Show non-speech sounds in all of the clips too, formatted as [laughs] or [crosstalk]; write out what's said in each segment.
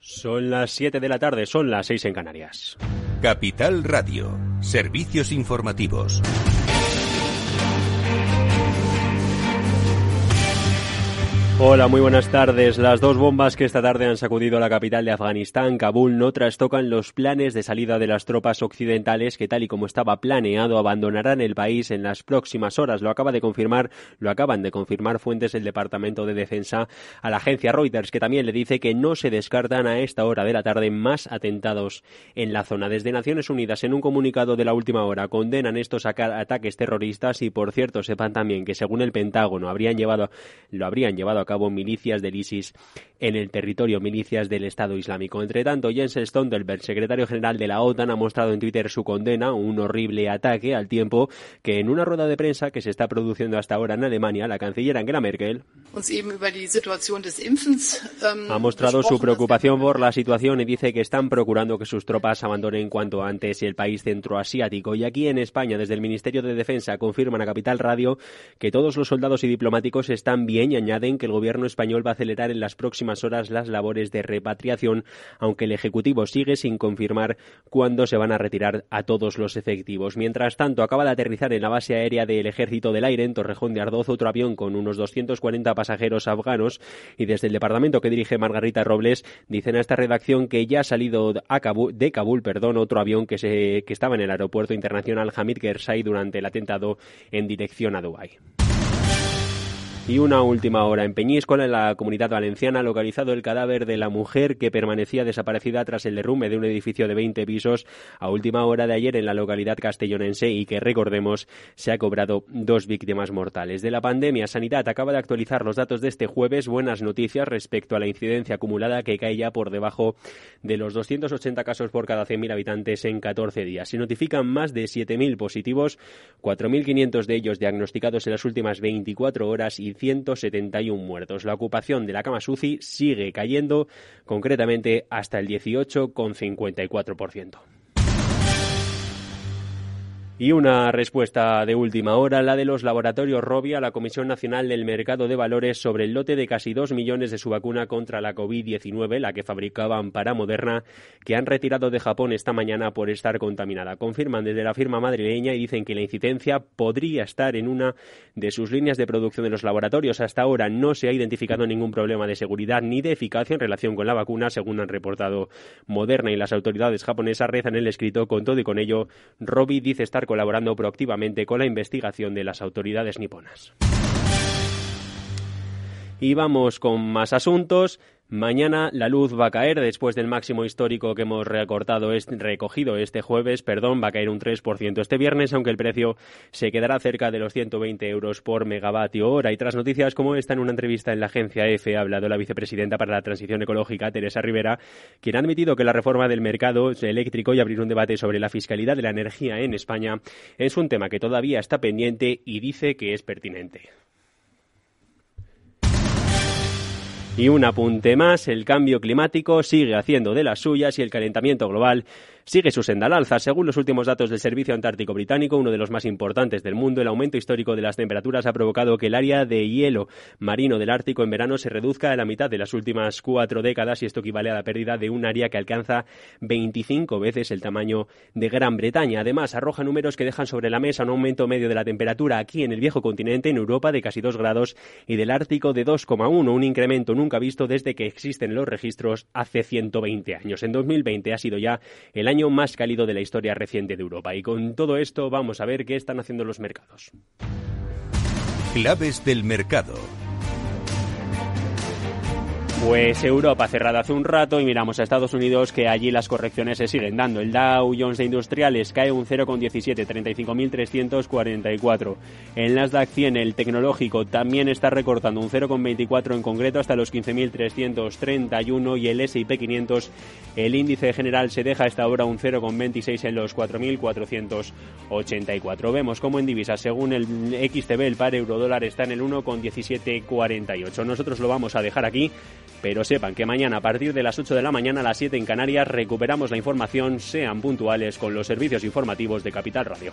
Son las 7 de la tarde, son las 6 en Canarias. Capital Radio, servicios informativos. Hola, muy buenas tardes. Las dos bombas que esta tarde han sacudido la capital de Afganistán, Kabul, no trastocan los planes de salida de las tropas occidentales que, tal y como estaba planeado, abandonarán el país en las próximas horas. Lo acaba de confirmar, lo acaban de confirmar fuentes del Departamento de Defensa a la agencia Reuters, que también le dice que no se descartan a esta hora de la tarde más atentados en la zona. Desde Naciones Unidas, en un comunicado de la última hora, condenan estos ataques terroristas y, por cierto, sepan también que, según el Pentágono, habrían llevado, lo habrían llevado a cabo milicias del ISIS en el territorio, milicias del Estado Islámico. Entre tanto, Jens Stoltenberg, secretario general de la OTAN, ha mostrado en Twitter su condena, un horrible ataque, al tiempo que en una rueda de prensa que se está produciendo hasta ahora en Alemania, la canciller Angela Merkel ha mostrado su preocupación por la situación y dice que están procurando que sus tropas abandonen cuanto antes el país centroasiático. Y aquí en España, desde el Ministerio de Defensa, confirman a Capital Radio que todos los soldados y diplomáticos están bien y añaden que el gobierno español va a acelerar en las próximas horas las labores de repatriación, aunque el Ejecutivo sigue sin confirmar cuándo se van a retirar a todos los efectivos. Mientras tanto, acaba de aterrizar en la base aérea del Ejército del Aire, en Torrejón de Ardoz, otro avión con unos 240 pasajeros afganos y desde el departamento que dirige Margarita Robles dicen a esta redacción que ya ha salido de Kabul perdón, otro avión que, se, que estaba en el aeropuerto internacional Hamid Karzai durante el atentado en dirección a Dubái. Y una última hora. En Peñíscola, en la comunidad valenciana, localizado el cadáver de la mujer que permanecía desaparecida tras el derrumbe de un edificio de 20 pisos a última hora de ayer en la localidad castellonense y que, recordemos, se ha cobrado dos víctimas mortales. De la pandemia, Sanidad acaba de actualizar los datos de este jueves. Buenas noticias respecto a la incidencia acumulada que cae ya por debajo de los 280 casos por cada 100.000 habitantes en 14 días. Se notifican más de 7.000 positivos, 4.500 de ellos diagnosticados en las últimas 24 horas y 171 muertos. La ocupación de la cama SUCI sigue cayendo, concretamente hasta el 18,54%. Y una respuesta de última hora, la de los laboratorios Robi a la Comisión Nacional del Mercado de Valores sobre el lote de casi dos millones de su vacuna contra la COVID-19, la que fabricaban para Moderna, que han retirado de Japón esta mañana por estar contaminada. Confirman desde la firma madrileña y dicen que la incidencia podría estar en una de sus líneas de producción de los laboratorios. Hasta ahora no se ha identificado ningún problema de seguridad ni de eficacia en relación con la vacuna, según han reportado Moderna y las autoridades japonesas rezan el escrito. Con todo y con ello, Robi dice estar colaborando proactivamente con la investigación de las autoridades niponas. Y vamos con más asuntos. Mañana la luz va a caer después del máximo histórico que hemos recortado recogido este jueves, perdón, va a caer un 3% este viernes, aunque el precio se quedará cerca de los 120 euros por megavatio hora. Y tras noticias como esta, en una entrevista en la agencia EFE ha hablado la vicepresidenta para la transición ecológica, Teresa Rivera, quien ha admitido que la reforma del mercado eléctrico y abrir un debate sobre la fiscalidad de la energía en España es un tema que todavía está pendiente y dice que es pertinente. Y un apunte más, el cambio climático sigue haciendo de las suyas y el calentamiento global sigue su senda al alza. Según los últimos datos del Servicio Antártico Británico, uno de los más importantes del mundo, el aumento histórico de las temperaturas ha provocado que el área de hielo marino del Ártico en verano se reduzca a la mitad de las últimas cuatro décadas y esto equivale a la pérdida de un área que alcanza 25 veces el tamaño de Gran Bretaña. Además, arroja números que dejan sobre la mesa un aumento medio de la temperatura aquí en el viejo continente, en Europa, de casi 2 grados y del Ártico de 2,1, un incremento nunca visto desde que existen los registros hace 120 años. En 2020 ha sido ya el año más cálido de la historia reciente de Europa. Y con todo esto vamos a ver qué están haciendo los mercados. Claves del mercado. Pues Europa cerrada hace un rato y miramos a Estados Unidos que allí las correcciones se siguen dando. El Dow Jones de Industriales cae un 0,17, 35.344. El Nasdaq 100, el tecnológico, también está recortando un 0,24 en concreto hasta los 15.331 y el S&P 500, el índice general se deja hasta ahora un 0,26 en los 4.484. Vemos como en divisas, según el XTB, el par euro dólar está en el 1,1748. Nosotros lo vamos a dejar aquí. Pero sepan que mañana a partir de las 8 de la mañana a las 7 en Canarias recuperamos la información, sean puntuales con los servicios informativos de Capital Radio.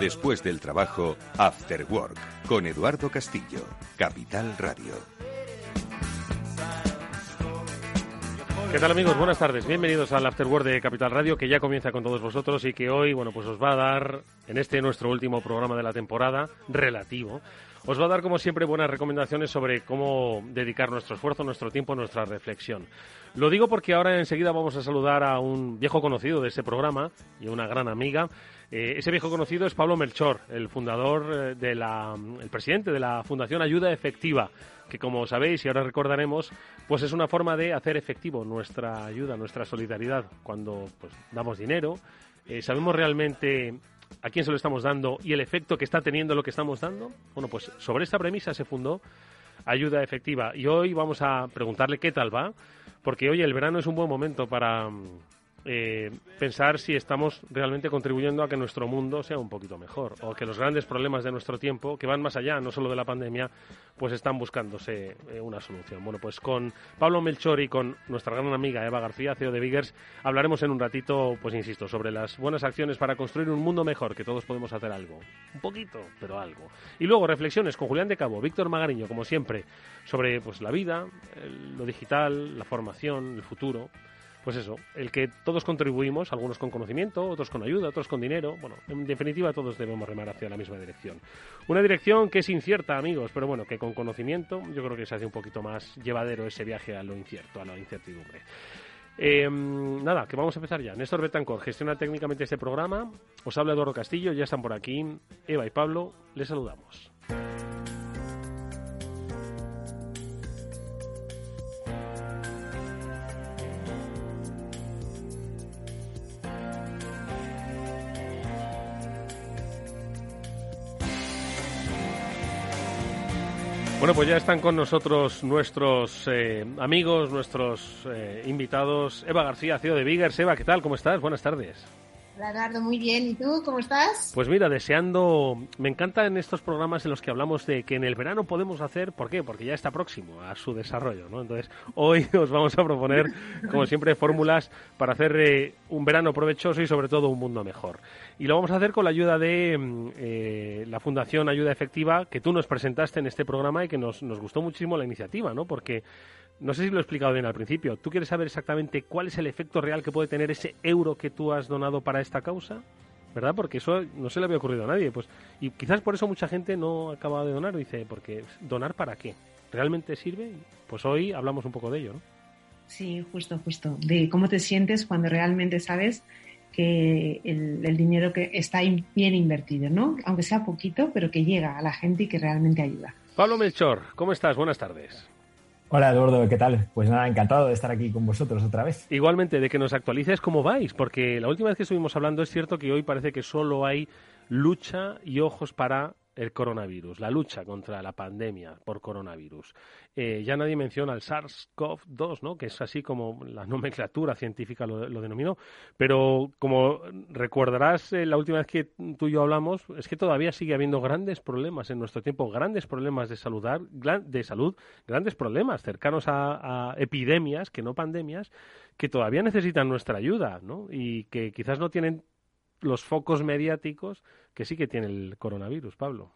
Después del trabajo, After Work, con Eduardo Castillo, Capital Radio. ¿Qué tal amigos? Buenas tardes. Bienvenidos al After Work de Capital Radio que ya comienza con todos vosotros y que hoy, bueno, pues os va a dar en este nuestro último programa de la temporada relativo os va a dar, como siempre, buenas recomendaciones sobre cómo dedicar nuestro esfuerzo, nuestro tiempo, nuestra reflexión. Lo digo porque ahora enseguida vamos a saludar a un viejo conocido de este programa y una gran amiga. Eh, ese viejo conocido es Pablo Melchor, el fundador eh, de la, el presidente de la Fundación Ayuda Efectiva, que como sabéis y ahora recordaremos, pues es una forma de hacer efectivo nuestra ayuda, nuestra solidaridad cuando pues, damos dinero. Eh, sabemos realmente a quién se lo estamos dando y el efecto que está teniendo lo que estamos dando? Bueno, pues sobre esta premisa se fundó Ayuda Efectiva y hoy vamos a preguntarle qué tal va, porque hoy el verano es un buen momento para eh, pensar si estamos realmente contribuyendo a que nuestro mundo sea un poquito mejor o que los grandes problemas de nuestro tiempo, que van más allá no solo de la pandemia, pues están buscándose eh, una solución. Bueno, pues con Pablo Melchor y con nuestra gran amiga Eva García, CEO de Biggers, hablaremos en un ratito, pues insisto, sobre las buenas acciones para construir un mundo mejor, que todos podemos hacer algo. Un poquito, pero algo. Y luego reflexiones con Julián de Cabo, Víctor Magariño, como siempre, sobre pues la vida, lo digital, la formación, el futuro pues eso, el que todos contribuimos, algunos con conocimiento, otros con ayuda, otros con dinero. Bueno, en definitiva todos debemos remar hacia la misma dirección. Una dirección que es incierta, amigos, pero bueno, que con conocimiento yo creo que se hace un poquito más llevadero ese viaje a lo incierto, a la incertidumbre. Em, nada, que vamos a empezar ya. Néstor Betancor gestiona técnicamente este programa. Os habla Eduardo Castillo, ya están por aquí. Eva y Pablo, les saludamos. Bueno, pues ya están con nosotros nuestros eh, amigos, nuestros eh, invitados. Eva García, CEO de Biggers. Eva, ¿qué tal? ¿Cómo estás? Buenas tardes. Muy bien. ¿Y tú cómo estás? Pues mira, deseando, me encanta en estos programas en los que hablamos de que en el verano podemos hacer, ¿por qué? Porque ya está próximo a su desarrollo, ¿no? Entonces, hoy [laughs] os vamos a proponer, como siempre, fórmulas para hacer eh, un verano provechoso y sobre todo un mundo mejor. Y lo vamos a hacer con la ayuda de mm, eh, la Fundación Ayuda Efectiva, que tú nos presentaste en este programa y que nos gustó muchísimo la iniciativa, ¿no? Porque no sé si lo he explicado bien al principio. ¿Tú quieres saber exactamente cuál es el efecto real que puede tener ese euro que tú has donado para esta causa? ¿Verdad? Porque eso no se le había ocurrido a nadie. Pues, y quizás por eso mucha gente no acaba de donar. Dice, porque ¿donar para qué? ¿Realmente sirve? Pues hoy hablamos un poco de ello, ¿no? Sí, justo, justo. De cómo te sientes cuando realmente sabes que el, el, dinero que está bien invertido, ¿no? Aunque sea poquito, pero que llega a la gente y que realmente ayuda. Pablo Melchor, ¿cómo estás? Buenas tardes. Hola Eduardo, ¿qué tal? Pues nada, encantado de estar aquí con vosotros otra vez. Igualmente, de que nos actualices cómo vais, porque la última vez que estuvimos hablando es cierto que hoy parece que solo hay lucha y ojos para el coronavirus, la lucha contra la pandemia por coronavirus. Eh, ya nadie menciona el SARS-CoV-2, ¿no? que es así como la nomenclatura científica lo, denominó, pero como recordarás eh, la última vez que tú y yo hablamos, es que todavía sigue habiendo grandes problemas en nuestro tiempo, grandes problemas de, saludar, de salud, grandes problemas cercanos a, a epidemias, que no pandemias, que todavía necesitan nuestra ayuda ¿no? y que quizás no tienen los focos mediáticos que sí que tiene el coronavirus, Pablo.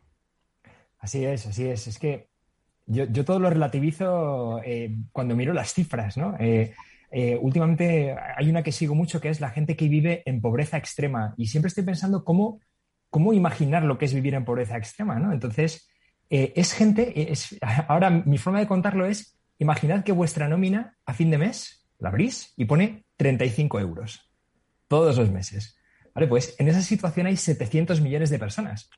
Así es, así es. Es que yo, todo lo relativizo eh, cuando miro las cifras, ¿no? Eh, eh, últimamente hay una que sigo mucho que es la gente que vive en pobreza extrema y siempre estoy pensando cómo, cómo imaginar lo que es vivir en pobreza extrema, ¿no? Entonces, es gente, es, ahora mi forma de contarlo es, imaginad que vuestra nómina a fin de mes la abrís y pone 35 euros todos los meses. Vale, pues en esa situación hay 700 millones de personas.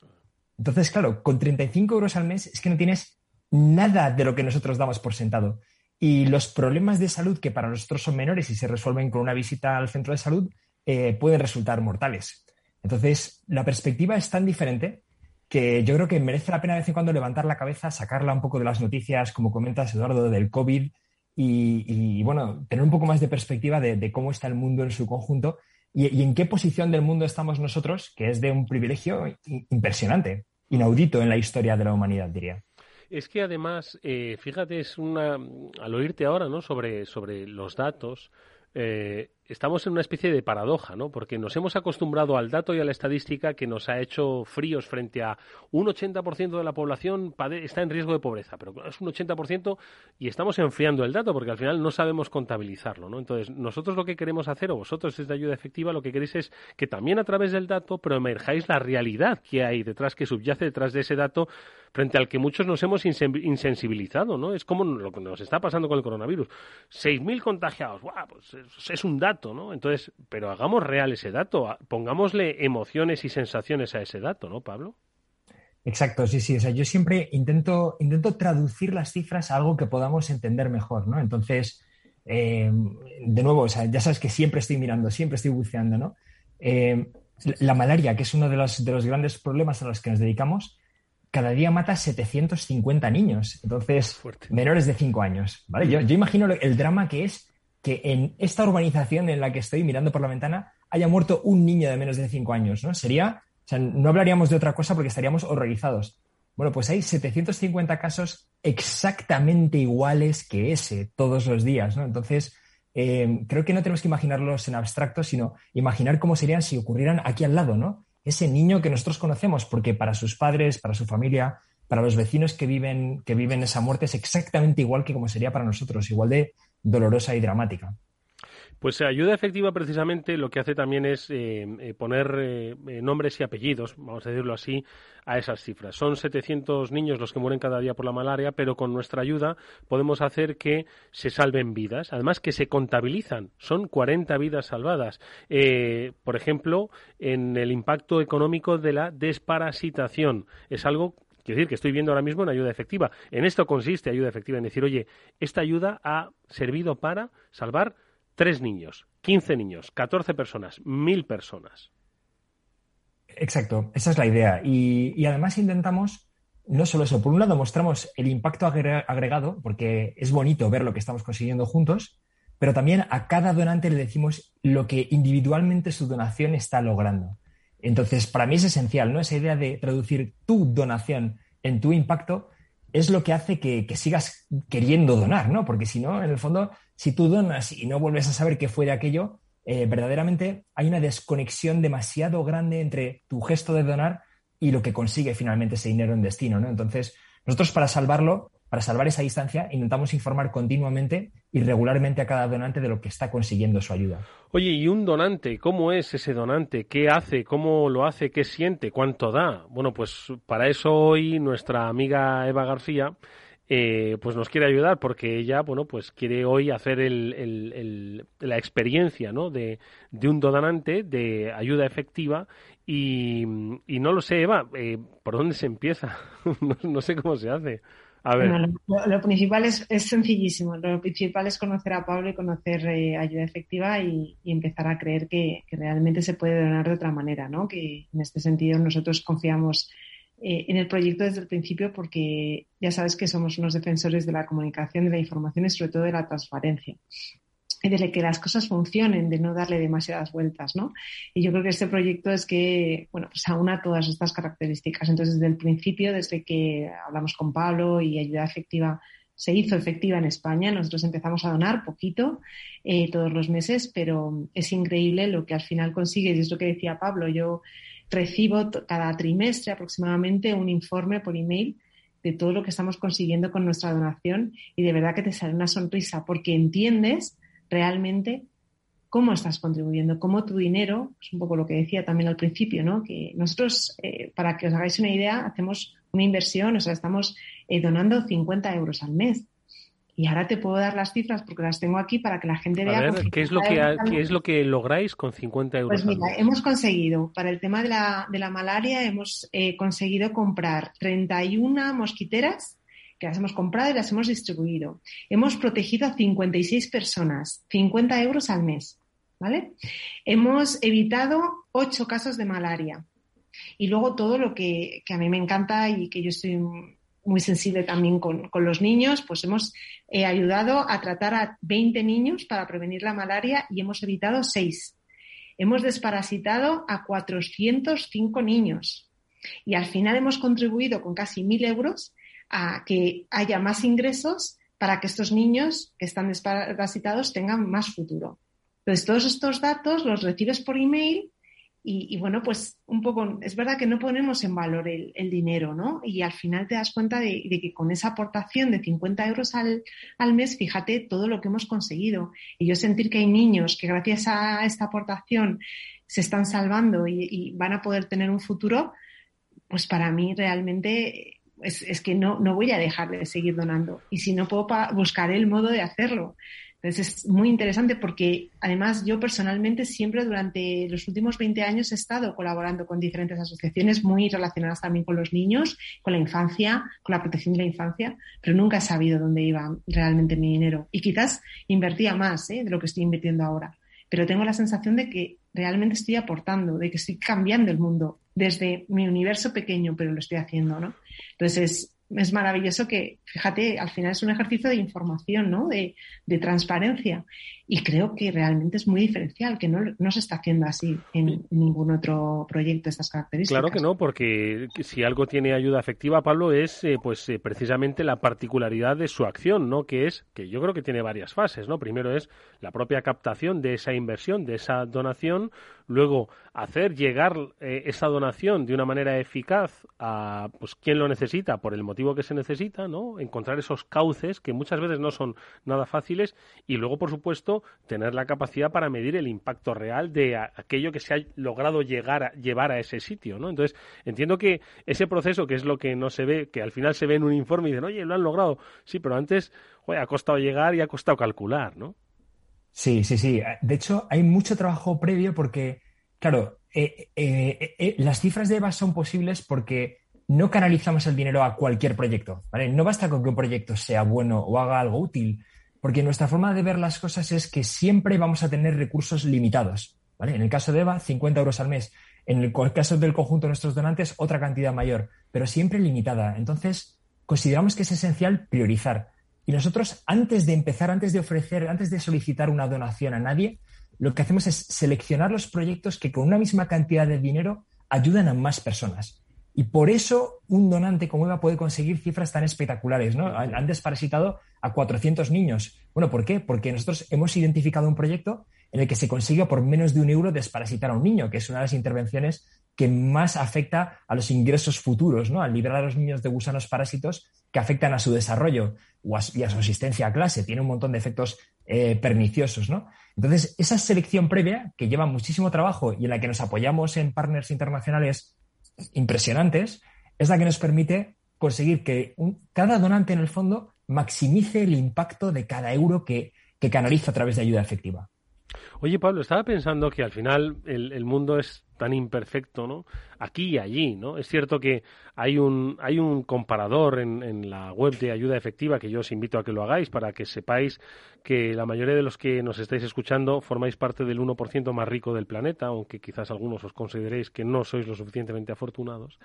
Entonces, claro, con 35 euros al mes es que no tienes nada de lo que nosotros damos por sentado. Y los problemas de salud que para nosotros son menores y se resuelven con una visita al centro de salud eh, pueden resultar mortales. Entonces, la perspectiva es tan diferente que yo creo que merece la pena de vez en cuando levantar la cabeza, sacarla un poco de las noticias, como comentas, Eduardo, del COVID y, bueno, tener un poco más de perspectiva de, cómo está el mundo en su conjunto y, en qué posición del mundo estamos nosotros, que es de un privilegio impresionante, inaudito en la historia de la humanidad, diría. Es que además, eh, fíjate, es una, al oírte ahora, ¿no? Sobre, sobre los datos, eh, estamos en una especie de paradoja, ¿no? Porque nos hemos acostumbrado al dato y a la estadística que nos ha hecho fríos frente a un 80% de la población está en riesgo de pobreza, pero es un 80% y estamos enfriando el dato porque al final no sabemos contabilizarlo, ¿no? Entonces, nosotros lo que queremos hacer, o vosotros desde Ayuda Efectiva, lo que queréis es que también a través del dato proemerjáis la realidad que hay detrás, que subyace detrás de ese dato frente al que muchos nos hemos insensibilizado, ¿no? Es como lo que nos está pasando con el coronavirus. 6.000 contagiados, ¡guau! Pues es un dato entonces, pero hagamos real ese dato, pongámosle emociones y sensaciones a ese dato, ¿no, Pablo? Exacto, sí, sí. O sea, yo siempre intento, intento traducir las cifras a algo que podamos entender mejor, ¿no? Entonces, eh, de nuevo, o sea, ya sabes que siempre estoy mirando, siempre estoy buceando, ¿no? Eh, la malaria, que es uno de los, de los grandes problemas a los que nos dedicamos, cada día mata 750 niños, entonces menores de 5 años, ¿vale? Yo, yo imagino el drama que es que en esta urbanización en la que estoy mirando por la ventana haya muerto un niño de menos de 5 años, ¿no? Sería, o sea, no hablaríamos de otra cosa porque estaríamos horrorizados. Bueno, pues hay 750 casos exactamente iguales que ese todos los días, ¿no? Entonces, eh, creo que no tenemos que imaginarlos en abstracto, sino imaginar cómo serían si ocurrieran aquí al lado, ¿no? Ese niño que nosotros conocemos, porque para sus padres, para su familia, para los vecinos que viven, que viven esa muerte es exactamente igual que como sería para nosotros, igual de dolorosa y dramática. Pues ayuda efectiva precisamente lo que hace también es eh, eh, poner eh, nombres y apellidos, vamos a decirlo así, a esas cifras. Son 700 niños los que mueren cada día por la malaria, pero con nuestra ayuda podemos hacer que se salven vidas, además que se contabilizan. Son 40 vidas salvadas. por ejemplo, en el impacto económico de la desparasitación. Es algo Quiero decir que estoy viendo ahora mismo una ayuda efectiva. En esto consiste ayuda efectiva, en decir, oye, esta ayuda ha servido para salvar tres niños, quince niños, catorce personas, mil personas. Exacto, esa es la idea. Y, además intentamos, no solo eso, por un lado mostramos el impacto agregado, porque es bonito ver lo que estamos consiguiendo juntos, pero también a cada donante le decimos lo que individualmente su donación está logrando. Entonces, para mí es esencial, ¿no? Esa idea de traducir tu donación en tu impacto es lo que hace que, sigas queriendo donar, ¿no? Porque si no, en el fondo, si tú donas y no vuelves a saber qué fue de aquello, eh, verdaderamente hay una desconexión demasiado grande entre tu gesto de donar y lo que consigue finalmente ese dinero en destino, ¿no? Entonces, nosotros para salvarlo para salvar esa distancia, intentamos informar continuamente y regularmente a cada donante de lo que está consiguiendo su ayuda. Oye, ¿y un donante? ¿Cómo es ese donante? ¿Qué hace? ¿Cómo lo hace? ¿Qué siente? ¿Cuánto da? Bueno, pues para eso hoy nuestra amiga Eva García eh, pues nos quiere ayudar porque ella, bueno, pues quiere hoy hacer la experiencia, ¿no? De, un donante de ayuda efectiva y, no lo sé, Eva, eh, ¿por dónde se empieza? [laughs] no sé cómo se hace lo, principal es, sencillísimo. Lo principal es conocer a Pablo y conocer eh, ayuda efectiva y, empezar a creer que, realmente se puede donar de otra manera, ¿no? Que en este sentido nosotros confiamos eh, en el proyecto desde el principio porque ya sabes que somos unos defensores de la comunicación, de la información y sobre todo de la transparencia de que las cosas funcionen, de no darle demasiadas vueltas, ¿no? Y yo creo que este proyecto es que, bueno, pues aúna todas estas características. Entonces, desde el principio, desde que hablamos con Pablo y Ayuda Efectiva se hizo efectiva en España, nosotros empezamos a donar poquito eh, todos los meses, pero es increíble lo que al final consigues. Y es lo que decía Pablo, yo recibo cada trimestre aproximadamente un informe por email de todo lo que estamos consiguiendo con nuestra donación y de verdad que te sale una sonrisa porque entiendes realmente cómo estás contribuyendo, cómo tu dinero, es un poco lo que decía también al principio, ¿no? Que nosotros, eh, para que os hagáis una idea, hacemos una inversión, o sea, estamos eh, donando 50 euros al mes. Y ahora te puedo dar las cifras porque las tengo aquí para que la gente vea. ¿qué es, lo que, ¿qué es lo que lográis con 50 euros? Pues mira, hemos conseguido, para el tema de la, de la malaria, hemos eh, conseguido comprar 31 mosquiteras que las hemos comprado y las hemos distribuido. Hemos protegido a 56 personas, 50 euros al mes. ¿Vale? Hemos evitado ocho casos de malaria. Y luego todo lo que, a mí me encanta y que yo estoy muy sensible también con, los niños, pues hemos eh, ayudado a tratar a 20 niños para prevenir la malaria y hemos evitado seis. Hemos desparasitado a 405 niños y al final hemos contribuido con casi 1.000 euros a que haya más ingresos para que estos niños que están desparasitados tengan más futuro. Entonces, todos estos datos los recibes por email y, bueno, pues un poco, es verdad que no ponemos en valor el, dinero, ¿no? Y al final te das cuenta de, que con esa aportación de 50 euros al, mes, fíjate todo lo que hemos conseguido. Y yo sentir que hay niños que gracias a esta aportación se están salvando y, van a poder tener un futuro, pues para mí realmente es, que no, no voy a dejar de seguir donando. Y si no puedo, buscaré el modo de hacerlo. Entonces es muy interesante porque además yo personalmente siempre durante los últimos 20 años he estado colaborando con diferentes asociaciones muy relacionadas también con los niños, con la infancia, con la protección de la infancia, pero nunca he sabido dónde iba realmente mi dinero. Y quizás invertía más ¿eh? de lo que estoy invirtiendo ahora. Pero tengo la sensación de que realmente estoy aportando, de que estoy cambiando el mundo desde mi universo pequeño, pero lo estoy haciendo, ¿no? Entonces, es maravilloso que, fíjate, al final es un ejercicio de información, ¿no? De, transparencia. Y creo que realmente es muy diferencial, que no, se está haciendo así en ningún otro proyecto de estas características. Claro que no, porque si algo tiene ayuda efectiva, Pablo, es eh, pues eh, precisamente la particularidad de su acción, ¿no? Que es, que yo creo que tiene varias fases, ¿no? Primero es la propia captación de esa inversión, de esa donación, luego hacer llegar eh, esa donación de una manera eficaz a pues quien lo necesita por el motivo que se necesita, ¿no? Encontrar esos cauces que muchas veces no son nada fáciles y luego, por supuesto, tener la capacidad para medir el impacto real de aquello que se ha logrado llevar a ese sitio, ¿no? Entonces, entiendo que ese proceso, que es lo que no se ve, que al final se ve en un informe y dicen, oye, lo han logrado. Sí, pero antes, ha costado llegar y ha costado calcular, ¿no? Sí, sí, sí. De hecho, hay mucho trabajo previo porque, claro, eh, eh, eh, las cifras de EVA son posibles porque no canalizamos el dinero a cualquier proyecto. No basta con que un proyecto sea bueno o haga algo útil, porque nuestra forma de ver las cosas es que siempre vamos a tener recursos limitados. En el caso de EVA, 50 euros al mes. En el caso del conjunto de nuestros donantes, otra cantidad mayor, pero siempre limitada. Entonces, consideramos que es esencial priorizar. Y nosotros, antes de empezar, antes de ofrecer, antes de solicitar una donación a nadie, lo que hacemos es seleccionar los proyectos que con una misma cantidad de dinero ayudan a más personas. Y por eso un donante como Eva puede conseguir cifras tan espectaculares. ¿no? Han desparasitado a 400 niños. Bueno, ¿por qué? Porque nosotros hemos identificado un proyecto en el que se consigue por menos de un euro desparasitar a un niño, que es una de las intervenciones que más afecta a los ingresos futuros, ¿no? Al liberar a los niños de gusanos parásitos que afectan a su desarrollo o a, y a su asistencia a clase. Tiene un montón de efectos eh, perniciosos, ¿no? Entonces, esa selección previa, que lleva muchísimo trabajo y en la que nos apoyamos en partners internacionales impresionantes, es la que nos permite conseguir que cada donante en el fondo maximice el impacto de cada euro que canaliza a través de ayuda efectiva. Oye, Pablo, estaba pensando que al final el, mundo es tan imperfecto, ¿no? Aquí y allí, ¿no? Es cierto que hay un, hay un comparador en, en, la web de ayuda efectiva que yo os invito a que lo hagáis para que sepáis que la mayoría de los que nos estáis escuchando formáis parte del 1% más rico del planeta, aunque quizás algunos os consideréis que no sois lo suficientemente afortunados.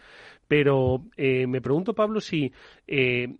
Pero eh, me pregunto, Pablo, si eh,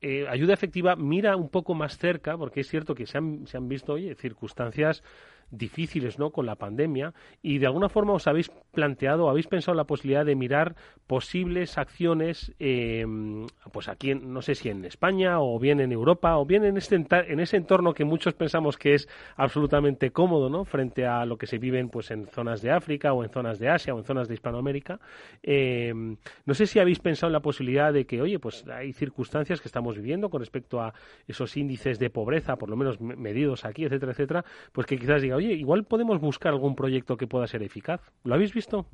eh, ayuda efectiva mira un poco más cerca, porque es cierto que se han, se han visto oye, circunstancias difíciles ¿no? con la pandemia y de alguna forma os habéis planteado, habéis pensado la posibilidad de mirar posibles acciones em, pues aquí, en, no sé si en España o bien en Europa o bien en, este, en ese entorno que muchos pensamos que es absolutamente cómodo ¿no? frente a lo que se viven pues en zonas de África o en zonas de Asia o en zonas de Hispanoamérica. Em, no sé si habéis pensado en la posibilidad de que, oye, pues hay circunstancias que estamos viviendo con respecto a esos índices de pobreza, por lo menos medidos aquí, etcétera, etcétera, pues que quizás diga, oye, igual podemos buscar algún proyecto que pueda ser eficaz. ¿Lo habéis visto?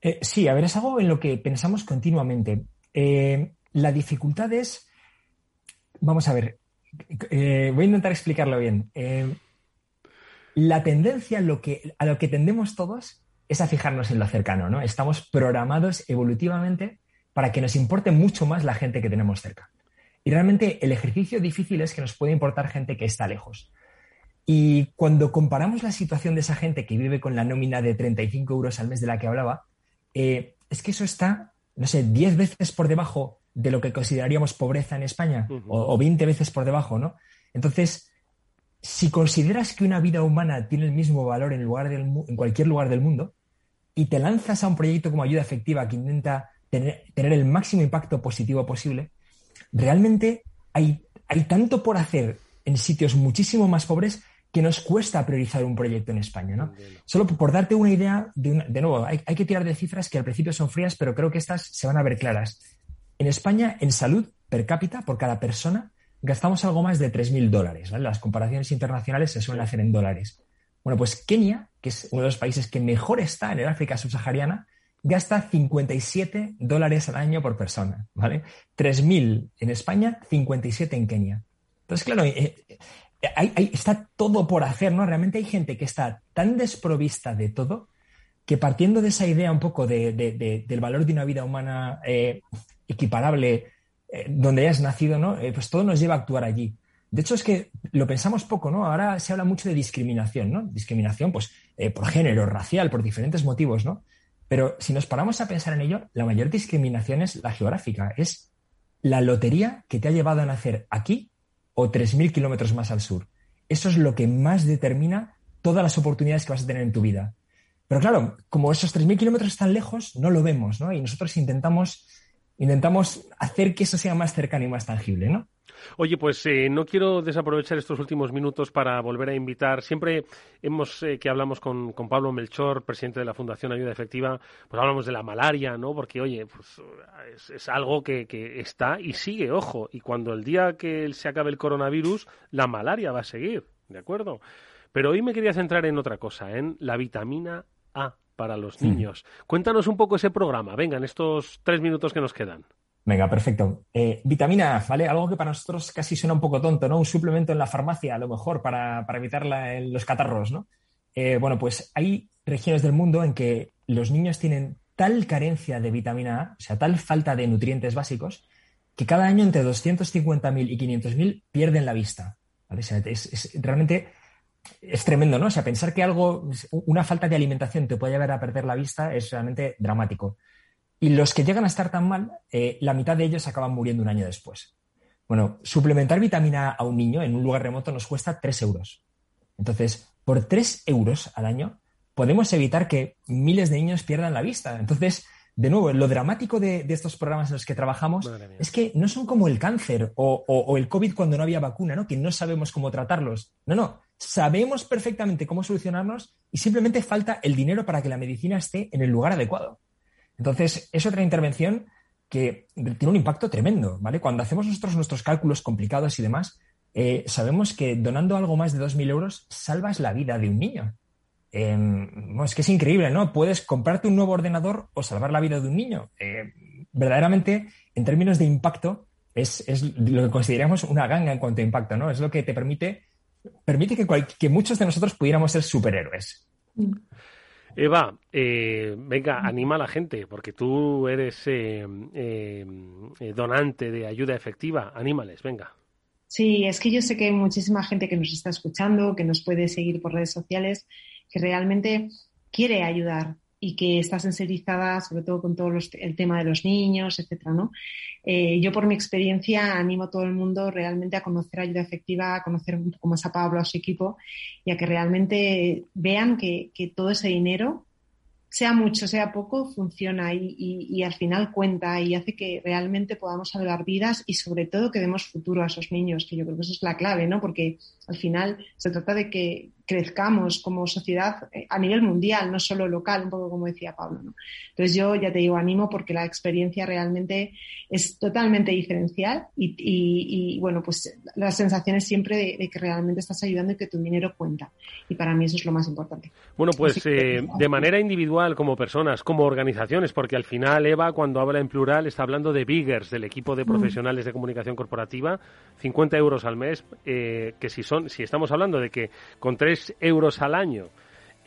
Eh, sí, a ver, es algo en lo que pensamos continuamente. Eh, la dificultad es, vamos a ver, eh, voy a intentar explicarlo bien. la tendencia lo que, a lo que tendemos todos es a fijarnos en lo cercano, ¿no? Estamos programados evolutivamente para que nos importe mucho más la gente que tenemos cerca. Y realmente el ejercicio difícil es que nos puede importar gente que está lejos. Y cuando comparamos la situación de esa gente que vive con la nómina de 35 euros al mes de la que hablaba, eh, es que eso está, no sé, 10 veces por debajo de lo que consideraríamos pobreza en España, o, o, 20 veces por debajo, ¿no? Entonces, si consideras que una vida humana tiene el mismo valor en, lugar del, en cualquier lugar del mundo y te lanzas a un proyecto como ayuda efectiva que intenta tener, el máximo impacto positivo posible, realmente hay, hay tanto por hacer en sitios muchísimo más pobres que nos cuesta priorizar un proyecto en España. ¿no? Solo por darte una idea, de, de nuevo, hay, hay, que tirar de cifras que al principio son frías, pero creo que estas se van a ver claras. En España, en salud per cápita, por cada persona, gastamos algo más de 3.000 dólares. Las comparaciones internacionales se suelen hacer en dólares. Bueno, pues Kenia, que es uno de los países que mejor está en el África subsahariana, gasta 57 dólares al año por persona, ¿vale? 3.000 en España, 57 en Kenia. Entonces, claro, eh, eh, está todo por hacer, ¿no? Realmente hay gente que está tan desprovista de todo que partiendo de esa idea un poco del valor de una vida humana eh, equiparable eh, donde hayas nacido, ¿no? Eh, pues todo nos lleva a actuar allí. De hecho, es que lo pensamos poco, ¿no? Ahora se habla mucho de discriminación, ¿no? Discriminación, pues, eh, por género, racial, por diferentes motivos, ¿no? Pero si nos paramos a pensar en ello, la mayor discriminación es la geográfica, es la lotería que te ha llevado a nacer aquí o 3.000 kilómetros más al sur. Eso es lo que más determina todas las oportunidades que vas a tener en tu vida. Pero claro, como esos 3.000 kilómetros están lejos, no lo vemos, ¿no? Y nosotros intentamos intentamos hacer que eso sea más cercano y más tangible, ¿no? Oye, pues eh, no quiero desaprovechar estos últimos minutos para volver a invitar. Siempre hemos eh, que hablamos con, Pablo Melchor, presidente de la Fundación Ayuda Efectiva, pues hablamos de la malaria, ¿no? Porque, oye, pues es, algo que, que, está y sigue, ojo. Y cuando el día que se acabe el coronavirus, la malaria va a seguir, ¿de acuerdo? Pero hoy me quería centrar en otra cosa, en la vitamina A para los niños. Cuéntanos un poco ese programa, venga, en estos tres minutos que nos quedan. Venga, perfecto. Eh, vitamina A, ¿vale? Algo que para nosotros casi suena un poco tonto, ¿no? Un suplemento en la farmacia, a lo mejor, para, evitar los catarros, ¿no? Eh, bueno, pues hay regiones del mundo en que los niños tienen tal carencia de vitamina A, o sea, tal falta de nutrientes básicos, que cada año entre 250.000 y 500.000 pierden la vista. ¿vale? O sea, es, realmente es tremendo, ¿no? O sea, pensar que algo, una falta de alimentación te puede llevar a perder la vista es realmente dramático. Y los que llegan a estar tan mal, eh, la mitad de ellos acaban muriendo un año después. Bueno, suplementar vitamina A a un niño en un lugar remoto nos cuesta 3 euros. Entonces, por 3 euros al año, podemos evitar que miles de niños pierdan la vista. Entonces, de nuevo, lo dramático de, estos programas en los que trabajamos es que no son como el cáncer o, o, el COVID cuando no había vacuna, ¿no? Que no sabemos cómo tratarlos. No, no sabemos perfectamente cómo solucionarnos y simplemente falta el dinero para que la medicina esté en el lugar adecuado. Entonces, es otra intervención que tiene un impacto tremendo, ¿vale? Cuando hacemos nosotros nuestros cálculos complicados y demás, eh, sabemos que donando algo más de 2.000 euros salvas la vida de un niño. Em, es que es increíble, ¿no? Puedes comprarte un nuevo ordenador o salvar la vida de un niño. Eh, verdaderamente, en términos de impacto, es, lo que consideramos una ganga en cuanto a impacto, ¿no? Es lo que te permite permite que, que muchos de nosotros pudiéramos ser superhéroes. Eva, eh, venga, anima a la gente, porque tú eres eh, eh, donante de ayuda efectiva. Anímales, venga. Sí, es que yo sé que hay muchísima gente que nos está escuchando, que nos puede seguir por redes sociales, que realmente quiere ayudar, y que está sensibilizada sobre todo con todo el tema de los niños, etcétera, ¿no? Eh, yo por mi experiencia animo a todo el mundo realmente a conocer ayuda efectiva, a conocer poco más a Pablo, a su equipo y a que realmente vean que, que todo ese dinero sea mucho, sea poco, funciona y, y, al final cuenta y hace que realmente podamos salvar vidas y sobre todo que demos futuro a esos niños, que yo creo que eso es la clave, ¿no? Porque al final se trata de que crezcamos como sociedad eh, a nivel mundial, no solo local, un poco como decía Pablo. ¿no? Entonces yo ya te digo, animo porque la experiencia realmente es totalmente diferencial y, y, bueno, pues la sensación es siempre de, que realmente estás ayudando y que tu dinero cuenta. Y para mí eso es lo más importante. Bueno, pues eh, de manera individual, como personas, como organizaciones, porque al final Eva, cuando habla en plural, está hablando de Biggers, del equipo de mm. profesionales de comunicación corporativa, 50 euros al mes, eh, que si son, si estamos hablando de que con tres euros al año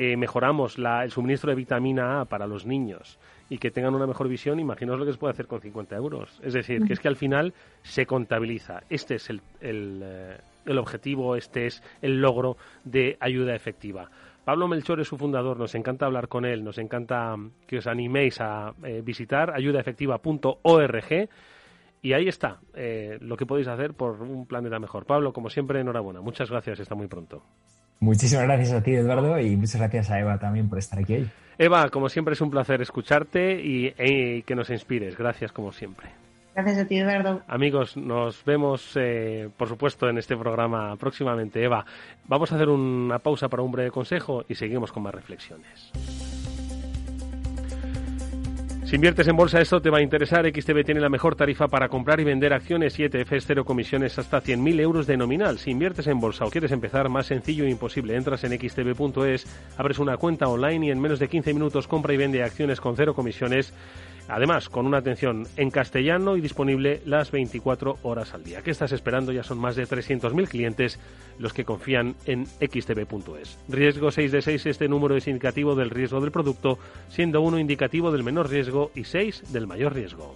eh, mejoramos el suministro de vitamina A para los niños y que tengan una mejor visión, imaginaos lo que se puede hacer con 50 euros. Es decir, que es que al final se contabiliza. Este es eh, el objetivo, este es el logro de ayuda efectiva. Pablo Melchor es su fundador, nos encanta hablar con él, nos encanta que os animéis a eh, visitar ayudaefectiva.org y ahí está lo que podéis hacer por un planeta mejor. Pablo, como siempre, enhorabuena. Muchas gracias, está muy pronto. Muchísimas gracias a ti, Eduardo, y muchas gracias a Eva también por estar aquí hoy. Eva, como siempre es un placer escucharte y, y que nos inspires. Gracias, como siempre. Gracias a ti, Eduardo. Amigos, nos vemos, eh, por supuesto, en este programa próximamente. Eva, vamos a hacer una pausa para un breve consejo y seguimos con más reflexiones. Si inviertes en bolsa, esto te va a interesar. XTB tiene la mejor tarifa para comprar y vender acciones y ETFs, cero comisiones hasta 100.000 euros de nominal. Si inviertes en bolsa o quieres empezar, más sencillo e imposible. Entras en xtb.es, abres una cuenta online y en menos de 15 minutos compra y vende acciones con cero comisiones Además, con una atención en castellano y disponible las 24 horas al día. ¿Qué estás esperando? Ya son más de 300.000 clientes los que confían en xtb.es. Riesgo 6 de 6, este número es indicativo del riesgo del producto, siendo uno indicativo del menor riesgo y 6 del mayor riesgo.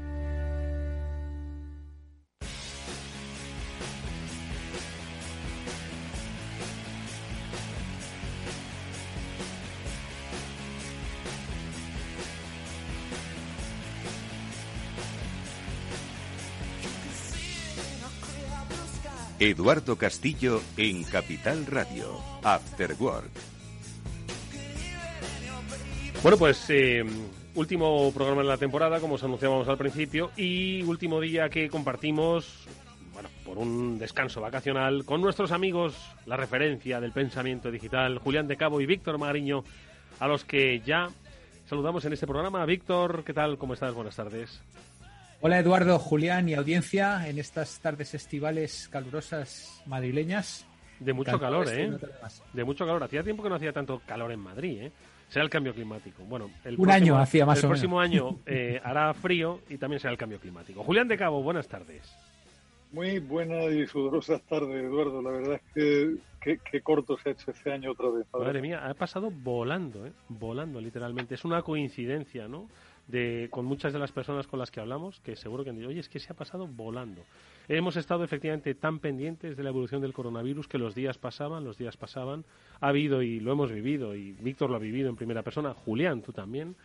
Eduardo Castillo en Capital Radio, After Work. Bueno, pues eh, último programa de la temporada, como os anunciábamos al principio, y último día que compartimos, bueno, por un descanso vacacional, con nuestros amigos, la referencia del pensamiento digital, Julián de Cabo y Víctor Magariño, a los que ya saludamos en este programa. Víctor, ¿qué tal? ¿Cómo estás? Buenas tardes. Hola Eduardo, Julián y audiencia en estas tardes estivales calurosas madrileñas. De mucho calor, ¿eh? De mucho calor. Hacía tiempo que no hacía tanto calor en Madrid, ¿eh? Será el cambio climático. Bueno, el un año hacía más el próximo año eh, hará frío y también será el cambio climático. Julián de Cabo, buenas tardes. Muy buenas y sudorosas tardes, Eduardo. La verdad es que qué corto se ha hecho este año otra vez. Madre mía, ha pasado volando, ¿eh? Volando, literalmente. Es una coincidencia, ¿no? De, con muchas de las personas con las que hablamos que seguro que han dicho, oye, es que se ha pasado volando. Hemos estado efectivamente tan pendientes de la evolución del coronavirus que los días pasaban, los días pasaban. Ha habido y lo hemos vivido, y Víctor lo ha vivido en primera persona, Julián, tú también,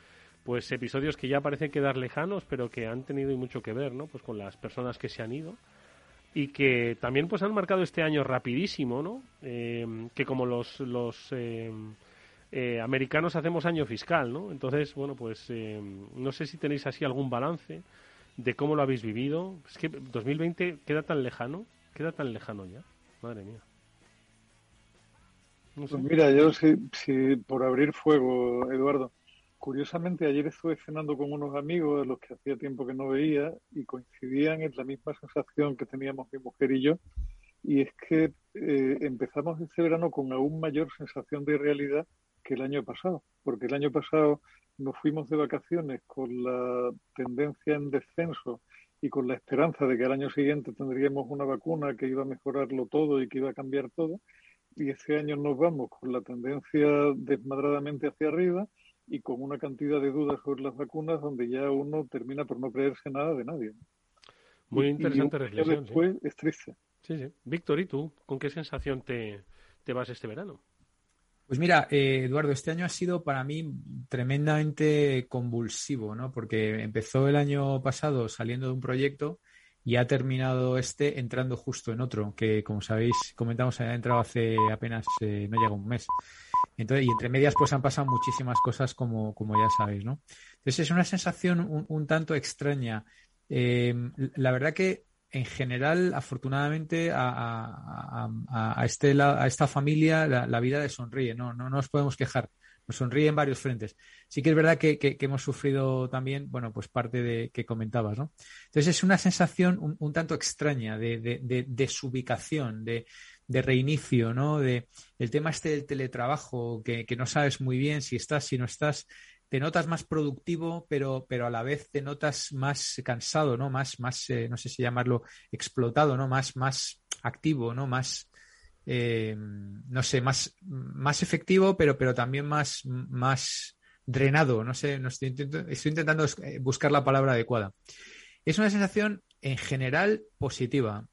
pues episodios que ya parecen quedar lejanos, pero que han tenido mucho que ver, ¿no? Pues con las personas que se han ido y que también pues han marcado este año rapidísimo, ¿no? Eh, que como los, los eh, eh, americanos hacemos año fiscal, ¿no? Entonces, bueno, pues eh, no sé si tenéis así algún balance de cómo lo habéis vivido. Es que 2020 queda tan lejano, queda tan lejano ya. Madre mía. No. Pues mira, yo sí, por abrir fuego, Eduardo. Curiosamente, ayer estuve cenando con unos amigos de los que hacía tiempo que no veía y coincidían en la misma sensación que teníamos mi mujer y yo. Y es que eh, empezamos este verano con aún mayor sensación de realidad que el año pasado, porque el año pasado nos fuimos de vacaciones con la tendencia en descenso y con la esperanza de que al año siguiente tendríamos una vacuna que iba a mejorarlo todo y que iba a cambiar todo. Y este año nos vamos con la tendencia desmadradamente hacia arriba y con una cantidad de dudas sobre las vacunas donde ya uno termina por no creerse nada de nadie. Muy interesante reflexión. Después es triste. Sí, sí. Víctor, ¿y tú? ¿Con qué sensación te, te vas este verano? Pues mira, eh, Eduardo, este año ha sido para mí tremendamente convulsivo, ¿no? Porque empezó el año pasado saliendo de un proyecto y ha terminado este entrando justo en otro, que como sabéis, comentamos, ha entrado hace apenas, eh, no llega un mes. Entonces, y entre medias, pues han pasado muchísimas cosas, como, como ya sabéis, ¿no? Entonces, es una sensación un, tanto extraña. Eh, la verdad que en general, afortunadamente, a, a, este, a esta familia la, vida le sonríe, no, no, nos podemos quejar, nos sonríe en varios frentes. Sí que es verdad que, hemos sufrido también, bueno, pues parte de que comentabas, ¿no? Entonces es una sensación un, tanto extraña de, de, de desubicación, de, de reinicio, ¿no? De el tema este del teletrabajo, que, que, no sabes muy bien si estás, si no estás te notas más productivo, pero, pero a la vez te notas más cansado, ¿no? Más, más eh, no sé si llamarlo explotado, ¿no? Más, más activo, ¿no? Más, eh, no sé, más, más efectivo, pero, pero también más, más drenado. No sé, no estoy, estoy intentando eh, buscar la palabra adecuada. Es una sensación en general positiva,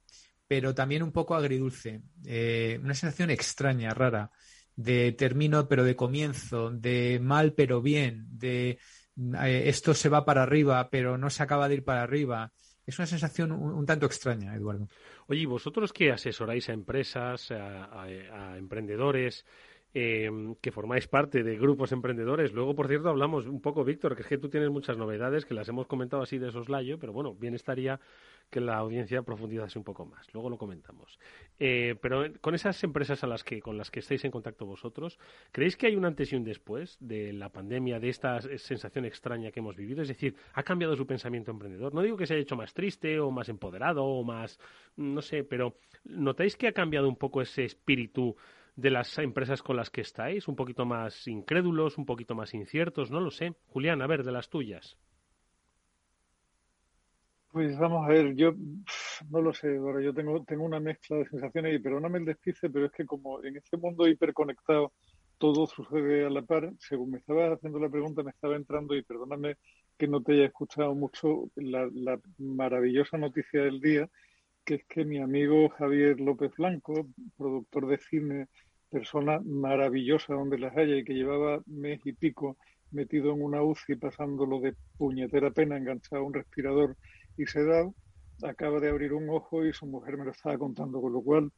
pero también un poco agridulce. una sensación extraña, rara de termino pero de comienzo, de mal pero bien, de eh, esto se va para arriba pero no se acaba de ir para arriba. Es una sensación un, tanto extraña, Eduardo. Oye, vosotros que asesoráis a empresas, a, emprendedores, em, que formáis parte de grupos emprendedores. Luego, por cierto, hablamos un poco, Víctor, que es que tú tienes muchas novedades que las hemos comentado así de soslayo, pero bueno, bien estaría que la audiencia profundizase un poco más. Luego lo comentamos. Eh, pero con esas empresas a las que, con las que estáis en contacto vosotros, ¿creéis que hay un antes y un después de la pandemia, de esta sensación extraña que hemos vivido? Es decir, ¿ha cambiado su pensamiento emprendedor? No digo que se haya hecho más triste o más empoderado o más, no sé, pero ¿notáis que ha cambiado un poco ese espíritu? de las empresas con las que estáis, un poquito más incrédulos, un poquito más inciertos, no lo sé. Julián, a ver, de las tuyas. Pues vamos a ver, yo no lo sé, ahora yo tengo, tengo una mezcla de sensaciones y perdóname el despice, pero es que como en este mundo hiperconectado todo sucede a la par, según me estaba haciendo la pregunta me estaba entrando y perdóname que no te haya escuchado mucho la, la maravillosa noticia del día, que es que mi amigo Javier López Blanco, productor de cine, persona maravillosa donde las haya y que llevaba mes y pico metido en una UCI pasándolo de puñetera pena enganchado a un respirador y se da, acaba de abrir un ojo y su mujer me lo estaba contando, con lo cual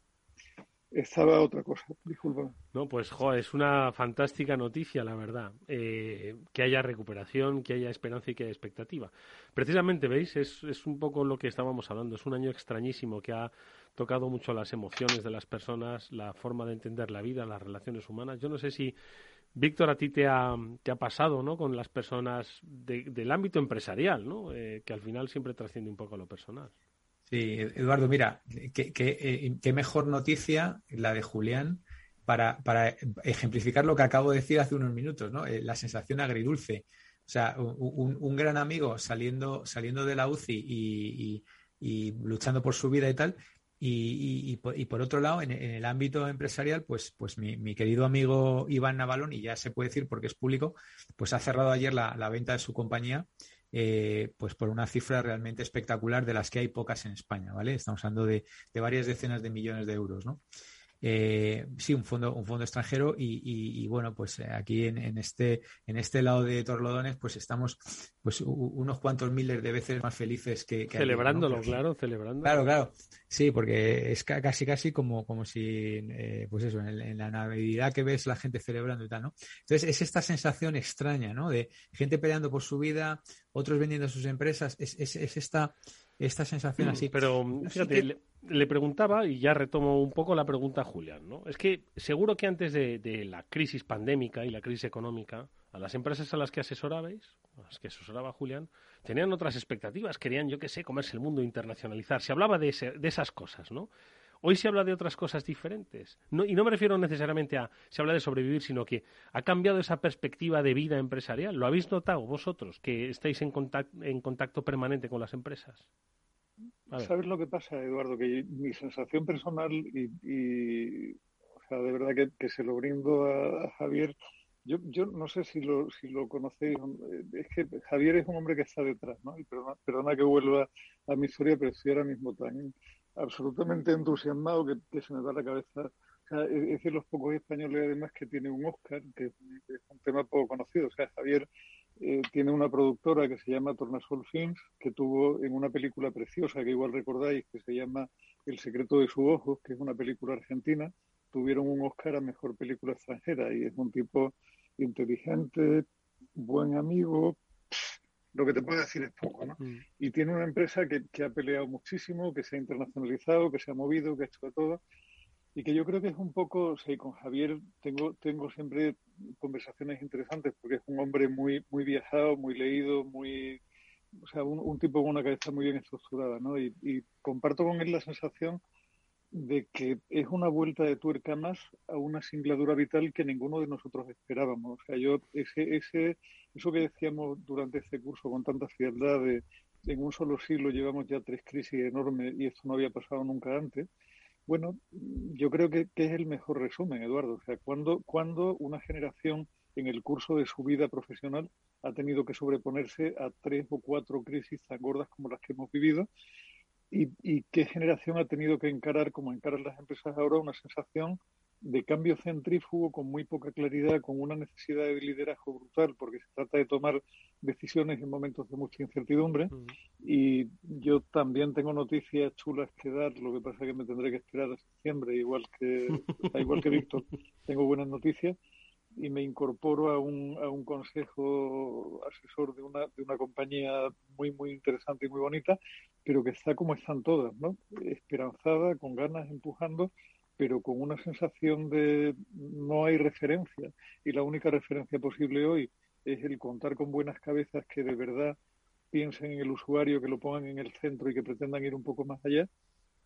estaba otra cosa, disculpa. No, pues es una fantástica noticia, la verdad, eh, que haya recuperación, que haya esperanza y que haya expectativa. Precisamente, ¿veis? Es, es un poco lo que estábamos hablando, es un año extrañísimo que ha tocado mucho las emociones de las personas, la forma de entender la vida, las relaciones humanas. Yo no sé si Víctor, a ti te ha, te ha pasado, ¿no? Con las personas del ámbito empresarial, ¿no? Eh, que al final siempre trasciende un poco a lo personal. Sí, Eduardo, mira, qué, eh, mejor noticia la de Julián para, ejemplificar lo que acabo de decir hace unos minutos, ¿no? Eh, la sensación agridulce. O sea, un, gran amigo saliendo, saliendo de la UCI y, luchando por su vida y tal, y, por, otro lado, en, el ámbito empresarial, pues, pues mi, querido amigo Iván Navalón, y ya se puede decir porque es público, pues ha cerrado ayer la, venta de su compañía, eh, pues por una cifra realmente espectacular de las que hay pocas en España, ¿vale? Estamos hablando de, de varias decenas de millones de euros, ¿no? Eh, sí, un fondo, un fondo extranjero y, bueno, pues eh, aquí en, este, en este lado de Torlodones, pues estamos pues unos cuantos miles de veces más felices que... Celebrándolo, claro, celebrando. Claro, claro. Sí, porque es casi, casi como, como si, eh, pues eso, en, la Navidad que ves la gente celebrando y tal, ¿no? Entonces es esta sensación extraña, ¿no? De gente peleando por su vida, otros vendiendo sus empresas, es, es, es esta esta sensación así. Pero fíjate, le, preguntaba, y ya retomo un poco la pregunta a Julián, ¿no? Es que seguro que antes de, la crisis pandémica y la crisis económica, a las empresas a las que asesorabais, a las que asesoraba Julián, tenían otras expectativas, querían, yo qué sé, comerse el mundo, internacionalizar. Se hablaba de, de esas cosas, ¿no? Hoy se habla de otras cosas diferentes. y no me refiero necesariamente a se habla de sobrevivir, sino que ha cambiado esa perspectiva de vida empresarial. ¿Lo habéis notado vosotros, que estáis en contacto, en contacto permanente con las empresas? ¿Sabes lo que pasa, Eduardo? Que mi sensación personal, y, de verdad que, se lo brindo a, Javier, yo, no sé si lo, conocéis, es que Javier es un hombre que está detrás, ¿no? Y perdona, perdona que vuelva a mi historia, pero estoy ahora mismo tan absolutamente entusiasmado que, se me da la cabeza. es, decir, los pocos españoles además que tienen un Oscar, que es un tema poco conocido. O sea, Javier eh, tiene una productora que se llama Tornasol Films, que tuvo en una película preciosa que igual recordáis, que se llama El secreto de su ojo, que es una película argentina, tuvieron un Oscar a Mejor Película Extranjera y es un tipo inteligente, buen amigo, lo que te puedo decir es poco, ¿no? Mm. Y tiene una empresa que, que, ha peleado muchísimo, que se ha internacionalizado, que se ha movido, que ha hecho de todo, y que yo creo que es un poco, o sea, con Javier tengo, tengo siempre conversaciones interesantes, porque es un hombre muy, muy viajado, muy leído, muy, o sea, un, tipo con una cabeza muy bien estructurada, ¿no? Y, y comparto con él la sensación de que es una vuelta de tuerca más a una singladura vital que ninguno de nosotros esperábamos. O sea, yo, ese, ese, eso que decíamos durante este curso con tanta frialdad de en un solo siglo llevamos ya tres crisis enormes y esto no había pasado nunca antes. Bueno, yo creo que, que es el mejor resumen, Eduardo. O sea, cuando, cuando una generación en el curso de su vida profesional ha tenido que sobreponerse a tres o cuatro crisis tan gordas como las que hemos vivido y, qué generación ha tenido que encarar, como encaran las empresas ahora, una sensación de cambio centrífugo con muy poca claridad, con una necesidad de liderazgo brutal, porque se trata de tomar decisiones en momentos de mucha incertidumbre. Y yo también tengo noticias chulas que dar, lo que pasa es que me tendré que esperar a septiembre, igual que, [laughs] igual que Víctor, tengo buenas noticias y me incorporo a un, a un consejo asesor de una, de una compañía muy, muy interesante y muy bonita, pero que está como están todas, ¿no? Esperanzada, con ganas, empujando, pero con una sensación de no hay referencia. Y la única referencia posible hoy es el contar con buenas cabezas que de verdad piensen en el usuario, que lo pongan en el centro y que pretendan ir un poco más allá,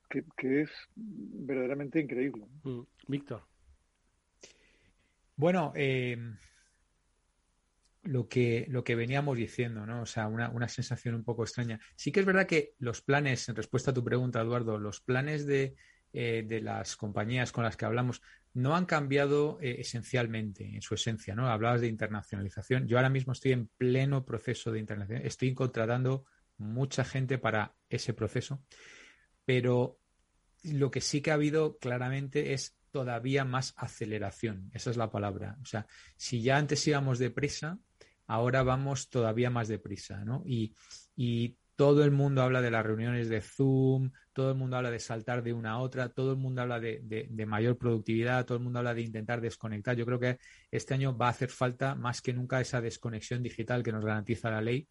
que, que es verdaderamente increíble. Mm. Víctor. Bueno, eh, lo, que, lo que veníamos diciendo, ¿no? O sea, una, una, sensación un poco extraña. Sí que es verdad que los planes, en respuesta a tu pregunta, Eduardo, los planes de, eh, de las compañías con las que hablamos no han cambiado eh, esencialmente en su esencia, ¿no? Hablabas de internacionalización. Yo ahora mismo estoy en pleno proceso de internacionalización. Estoy contratando mucha gente para ese proceso, pero lo que sí que ha habido claramente es todavía más aceleración. Esa es la palabra. O sea, si ya antes íbamos deprisa, ahora vamos todavía más deprisa, ¿no? Y, y todo el mundo habla de las reuniones de Zoom, todo el mundo habla de saltar de una a otra, todo el mundo habla de, de, mayor productividad, todo el mundo habla de intentar desconectar. Yo creo que este año va a hacer falta más que nunca esa desconexión digital que nos garantiza la ley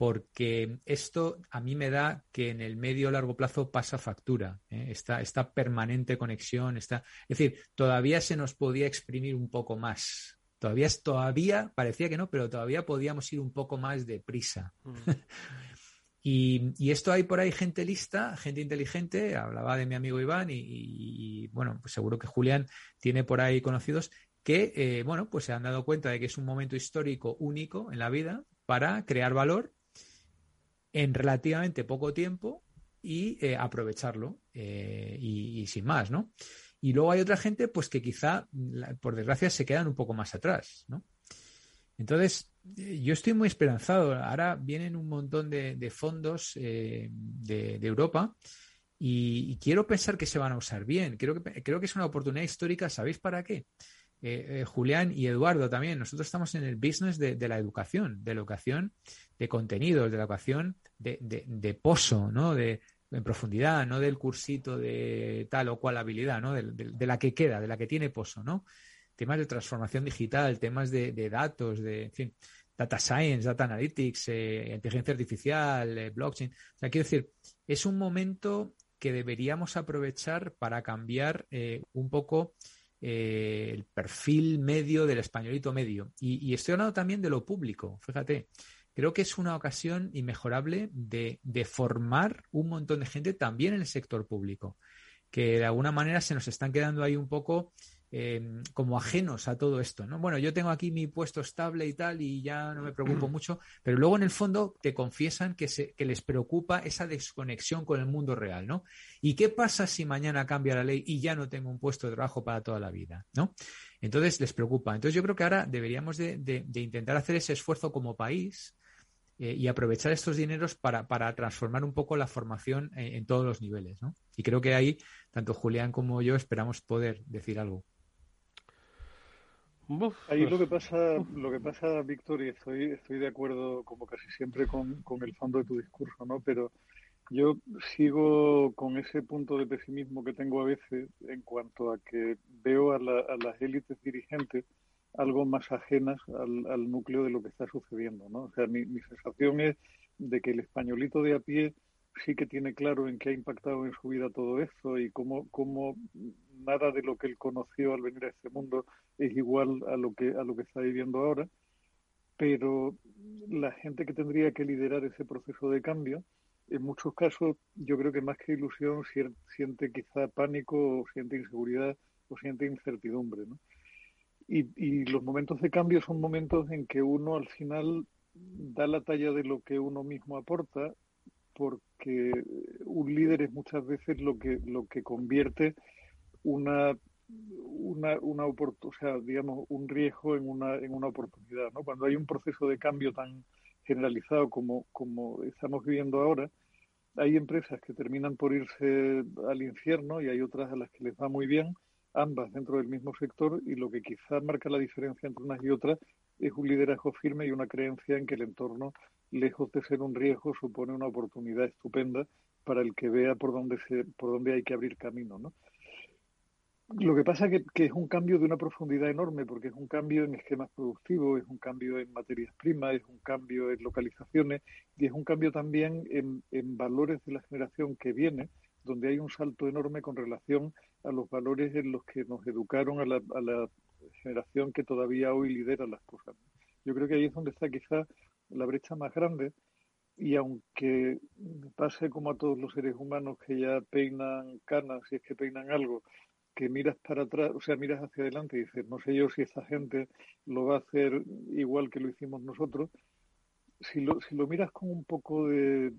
porque esto a mí me da que en el medio o largo plazo pasa factura, ¿eh? esta, esta, permanente conexión, está, es decir, todavía se nos podía exprimir un poco más. Todavía, todavía, parecía que no, pero todavía podíamos ir un poco más deprisa. Mm. [laughs] y, y, esto hay por ahí gente lista, gente inteligente, hablaba de mi amigo Iván y, bueno, pues seguro que Julián tiene por ahí conocidos que, eh, bueno, pues se han dado cuenta de que es un momento histórico único en la vida para crear valor en relativamente poco tiempo y eh, aprovecharlo eh, y, sin más, ¿no? Y luego hay otra gente, pues que quizá, por desgracia, se quedan un poco más atrás, ¿no? Entonces, eh, yo estoy muy esperanzado. Ahora vienen un montón de, fondos de, Europa y, quiero pensar que se van a usar bien. Creo que, creo que es una oportunidad histórica. ¿Sabéis para qué? Eh, eh, Julián y Eduardo también, nosotros estamos en el business de, la educación, de la educación de contenidos, de la educación de, de, pozo, ¿no? De, en profundidad, no del cursito de tal o cual habilidad, ¿no? De, la que queda, de la que tiene pozo, ¿no? Temas de transformación digital, temas de, datos, de, en fin, data science, data analytics, eh, inteligencia artificial, blockchain. O sea, quiero decir, es un momento que deberíamos aprovechar para cambiar un poco eh, el perfil medio del españolito medio. Y, estoy hablando también de lo público, fíjate. Creo que es una ocasión inmejorable de, de formar un montón de gente también en el sector público, que de alguna manera se nos están quedando ahí un poco Em, como ajenos a todo esto, ¿no? Bueno, yo tengo aquí mi puesto estable y tal y ya no me preocupo mucho, pero luego en el fondo te confiesan que, se, que les preocupa esa desconexión con el mundo real, ¿no? ¿Y qué pasa si mañana cambia la ley y ya no tengo un puesto de trabajo para toda la vida, ¿no? Entonces les preocupa. Entonces yo creo que ahora deberíamos de, intentar hacer ese esfuerzo como país eh, y aprovechar estos dineros para, transformar un poco la formación en, en todos los niveles, ¿no? Y creo que ahí, tanto Julián como yo esperamos poder decir algo. Ahí lo que [laughs] pasa, lo que pasa, Víctor, y estoy, estoy de acuerdo como casi siempre con, con el fondo de tu discurso, ¿no? Pero yo sigo con ese punto de pesimismo que tengo a veces en cuanto a que veo a, las élites dirigentes algo más ajenas al, núcleo de lo que está sucediendo, ¿no? O sea, mi, sensación es de que el españolito de a pie sí que tiene claro en qué ha impactado en su vida todo esto y cómo, cómo nada de lo que él conoció al venir a este mundo es igual a lo que a lo que está viviendo ahora, pero la gente que tendría que liderar ese proceso de cambio en muchos casos yo creo que más que ilusión siente quizá pánico o siente inseguridad o siente incertidumbre. ¿no? Y, los momentos de cambio son momentos en que uno al final da la talla de lo que uno mismo aporta porque un líder es muchas veces lo que lo que convierte una una, una o sea, digamos, un riesgo en una, en una oportunidad. ¿no? Cuando hay un proceso de cambio tan generalizado como, como estamos viviendo ahora, hay empresas que terminan por irse al infierno y hay otras a las que les va muy bien, ambas dentro del mismo sector, y lo que quizás marca la diferencia entre unas y otras es un liderazgo firme y una creencia en que el entorno, lejos de ser un riesgo, supone una oportunidad estupenda para el que vea por dónde, se, por dónde hay que abrir camino. ¿no? Lo que pasa es que, es un cambio de una profundidad enorme, porque es un cambio en esquemas productivos, es un cambio en materias primas, es un cambio en localizaciones y es un cambio también en, valores de la generación que viene, donde hay un salto enorme con relación a los valores en los que nos educaron a la, a la generación que todavía hoy lidera las cosas. Yo creo que ahí es donde está quizá la brecha más grande y aunque pase como a todos los seres humanos que ya peinan canas, si es que peinan algo, que miras para atrás, o sea, miras hacia adelante y dices, no sé yo si esta gente lo va a hacer igual que lo hicimos nosotros. Si lo, si lo miras con un poco de,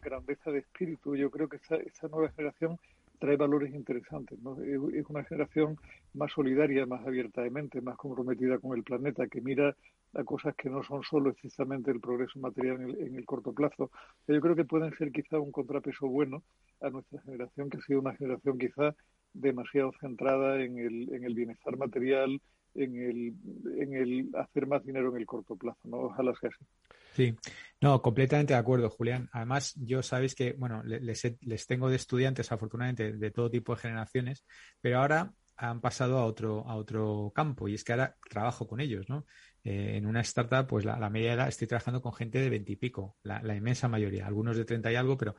grandeza de espíritu, yo creo que esta, esta nueva generación trae valores interesantes. Es, una generación más solidaria, más abierta de mente, más comprometida con el planeta, que mira a cosas que no son solo estrictamente el progreso material en el, en el corto plazo. Yo creo que pueden ser quizá un contrapeso bueno a nuestra generación, que ha sido una generación quizá demasiado centrada en el, en el bienestar material, en el, en el hacer más dinero en el corto plazo, ¿no? Ojalá sea así. Sí, no, completamente de acuerdo, Julián. Además, yo sabéis que, bueno, les, les tengo de estudiantes, afortunadamente, de todo tipo de generaciones, pero ahora han pasado a otro, a otro campo y es que ahora trabajo con ellos, ¿no? Eh, en una startup, pues la, media edad estoy trabajando con gente de veintipico, la, la inmensa mayoría, algunos de treinta y algo, pero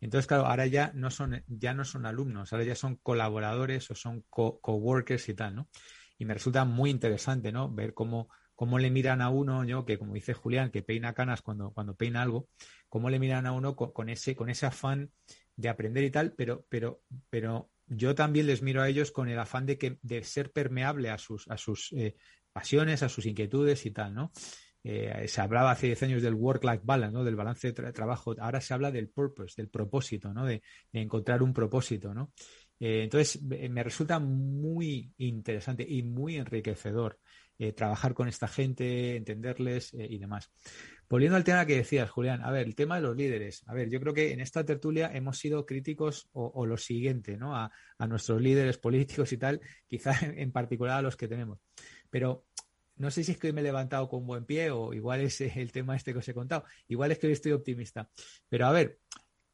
entonces, claro, ahora ya no son, ya no son alumnos, ahora ya son colaboradores o son coworkers y tal, ¿no? Y me resulta muy interesante, ¿no? Ver cómo, cómo le miran a uno, yo, que como dice Julián, que peina canas cuando, cuando peina algo, cómo le miran a uno con, ese, con ese afán de aprender y tal, pero, pero, pero yo también les miro a ellos con el afán de que, de ser permeable a sus, a sus eh, pasiones, a sus inquietudes y tal, ¿no? Eh, se hablaba hace 10 años del work-life balance, ¿no? del balance de trabajo. Ahora se habla del purpose, del propósito, ¿no? de, encontrar un propósito. ¿no? Eh, entonces, me resulta muy interesante y muy enriquecedor eh, trabajar con esta gente, entenderles y demás. Volviendo al tema que decías, Julián, a ver, el tema de los líderes. A ver, yo creo que en esta tertulia hemos sido críticos o, lo siguiente, ¿no? A, a, nuestros líderes políticos y tal, quizá [laughs] en particular a los que tenemos. Pero no sé si es que me he levantado con buen pie o igual es el tema este que os he contado. Igual es que hoy estoy optimista. Pero a ver,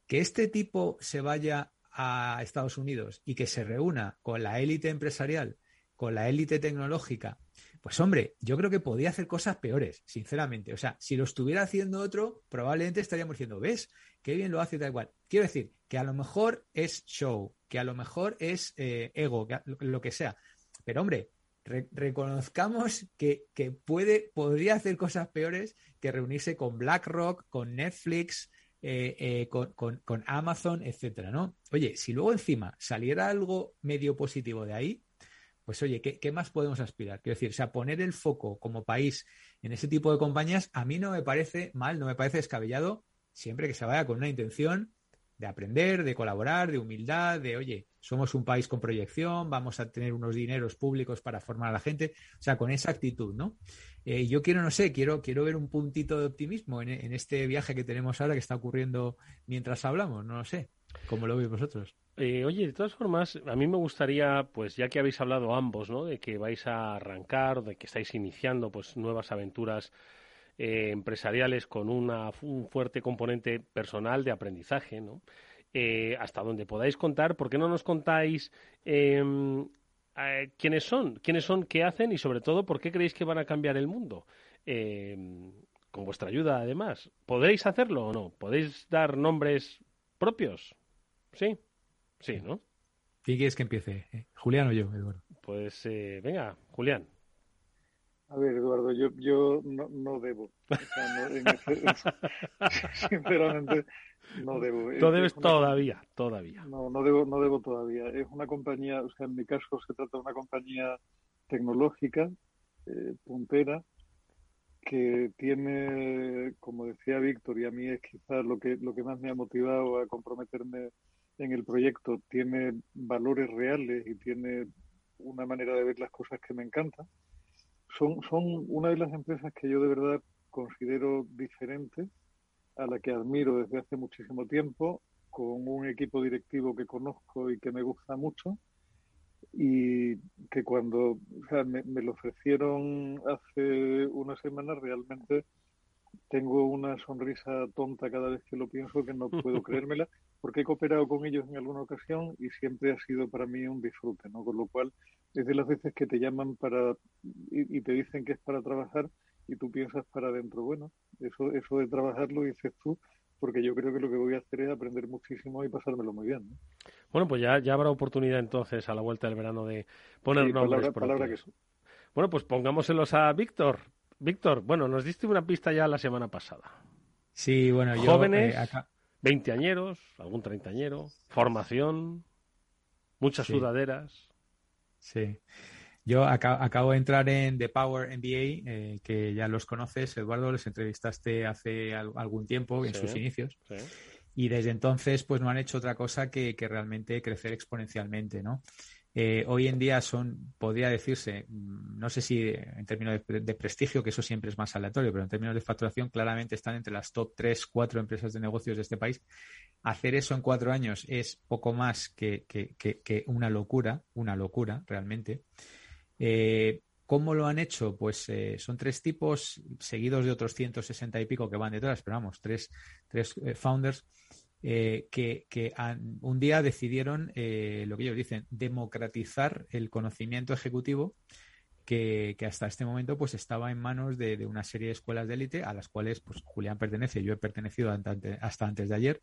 que este tipo se vaya a Estados Unidos y que se reúna con la élite empresarial, con la élite tecnológica, pues hombre, yo creo que podía hacer cosas peores, sinceramente. O sea, si lo estuviera haciendo otro, probablemente estaríamos diciendo, ¿ves? Qué bien lo hace tal cual. Quiero decir, que a lo mejor es show, que a lo mejor es eh, ego, lo que sea. Pero hombre, reconozcamos que, puede, podría hacer cosas peores que reunirse con BlackRock, con Netflix, eh, eh, con, Amazon, etcétera, ¿no? Oye, si luego encima saliera algo medio positivo de ahí, pues oye, ¿qué, ¿qué, más podemos aspirar? Quiero decir, sea, poner el foco como país en ese tipo de compañías, a mí no me parece mal, no me parece descabellado, siempre que se vaya con una intención de aprender, de colaborar, de humildad, de, oye, somos un país con proyección, vamos a tener unos dineros públicos para formar a la gente, o sea, con esa actitud, ¿no? Eh, yo quiero, no sé, quiero, quiero ver un puntito de optimismo en, este viaje que tenemos ahora que está ocurriendo mientras hablamos, no lo sé, ¿cómo lo veis vosotros? Eh, oye, de todas formas, a mí me gustaría, pues ya que habéis hablado ambos, ¿no? De que vais a arrancar, de que estáis iniciando, pues nuevas aventuras eh, empresariales con una, un fuerte componente personal de aprendizaje, ¿no? Eh, hasta donde podáis contar, ¿por qué no nos contáis em, quiénes son, quiénes son, qué hacen y sobre todo por qué creéis que van a cambiar el mundo? Em, con vuestra ayuda, además. ¿Podréis hacerlo o no? ¿Podéis dar nombres propios? Sí, sí, ¿no? ¿Quién quieres que empiece? ¿Eh? ¿Julián o yo, Eduardo? Pues eh, venga, Julián. A ver, Eduardo, yo, yo no, no debo. [laughs] sinceramente, no debo. No debes todavía, todavía. No, no debo, no debo todavía. Es una compañía, o sea, en mi caso se trata de una compañía tecnológica, eh, puntera, que tiene, como decía Víctor, y a mí es quizás lo que, lo que más me ha motivado a comprometerme en el proyecto, tiene valores reales y tiene una manera de ver las cosas que me encanta. Son, son una de las empresas que yo de verdad considero diferente, a la que admiro desde hace muchísimo tiempo, con un equipo directivo que conozco y que me gusta mucho y que cuando o sea, me, lo ofrecieron hace una semana realmente tengo una sonrisa tonta cada vez que lo pienso que no puedo [laughs] creérmela porque he cooperado con ellos en alguna ocasión y siempre ha sido para mí un disfrute, ¿no? Con lo cual, es de las veces que te llaman para y, te dicen que es para trabajar y tú piensas para adentro, bueno, eso eso de trabajar lo dices tú porque yo creo que lo que voy a hacer es aprender muchísimo y pasármelo muy bien. Bueno, pues ya, ya habrá oportunidad entonces a la vuelta del verano de poner nombres palabra, que... Bueno, pues pongámoselos a Víctor. Víctor, bueno, nos diste una pista ya la semana pasada. Sí, bueno, yo... Jóvenes, eh, veinteañeros, algún treintañero, formación, muchas sudaderas. Sí. Yo acabo de entrar en The Power MBA, eh, que ya los conoces, Eduardo, les entrevistaste hace algún tiempo, en sus inicios. Y desde entonces, pues no han hecho otra cosa que, realmente crecer exponencialmente, ¿no? Eh, hoy en día son, podría decirse, mm, no sé si en términos de, prestigio, que eso siempre es más aleatorio, pero en términos de facturación claramente están entre las top 3, 4 empresas de negocios de este país. Hacer eso en cuatro años es poco más que, una locura, una locura realmente. Eh, ¿Cómo lo han hecho? Pues eh, son tres tipos, seguidos de otros 160 y pico que van detrás, pero vamos, tres, tres eh, founders que, un día decidieron, lo que ellos dicen, democratizar el conocimiento ejecutivo que, hasta este momento pues estaba en manos de, una serie de escuelas de élite a las cuales pues Julián pertenece, yo he pertenecido hasta antes de ayer,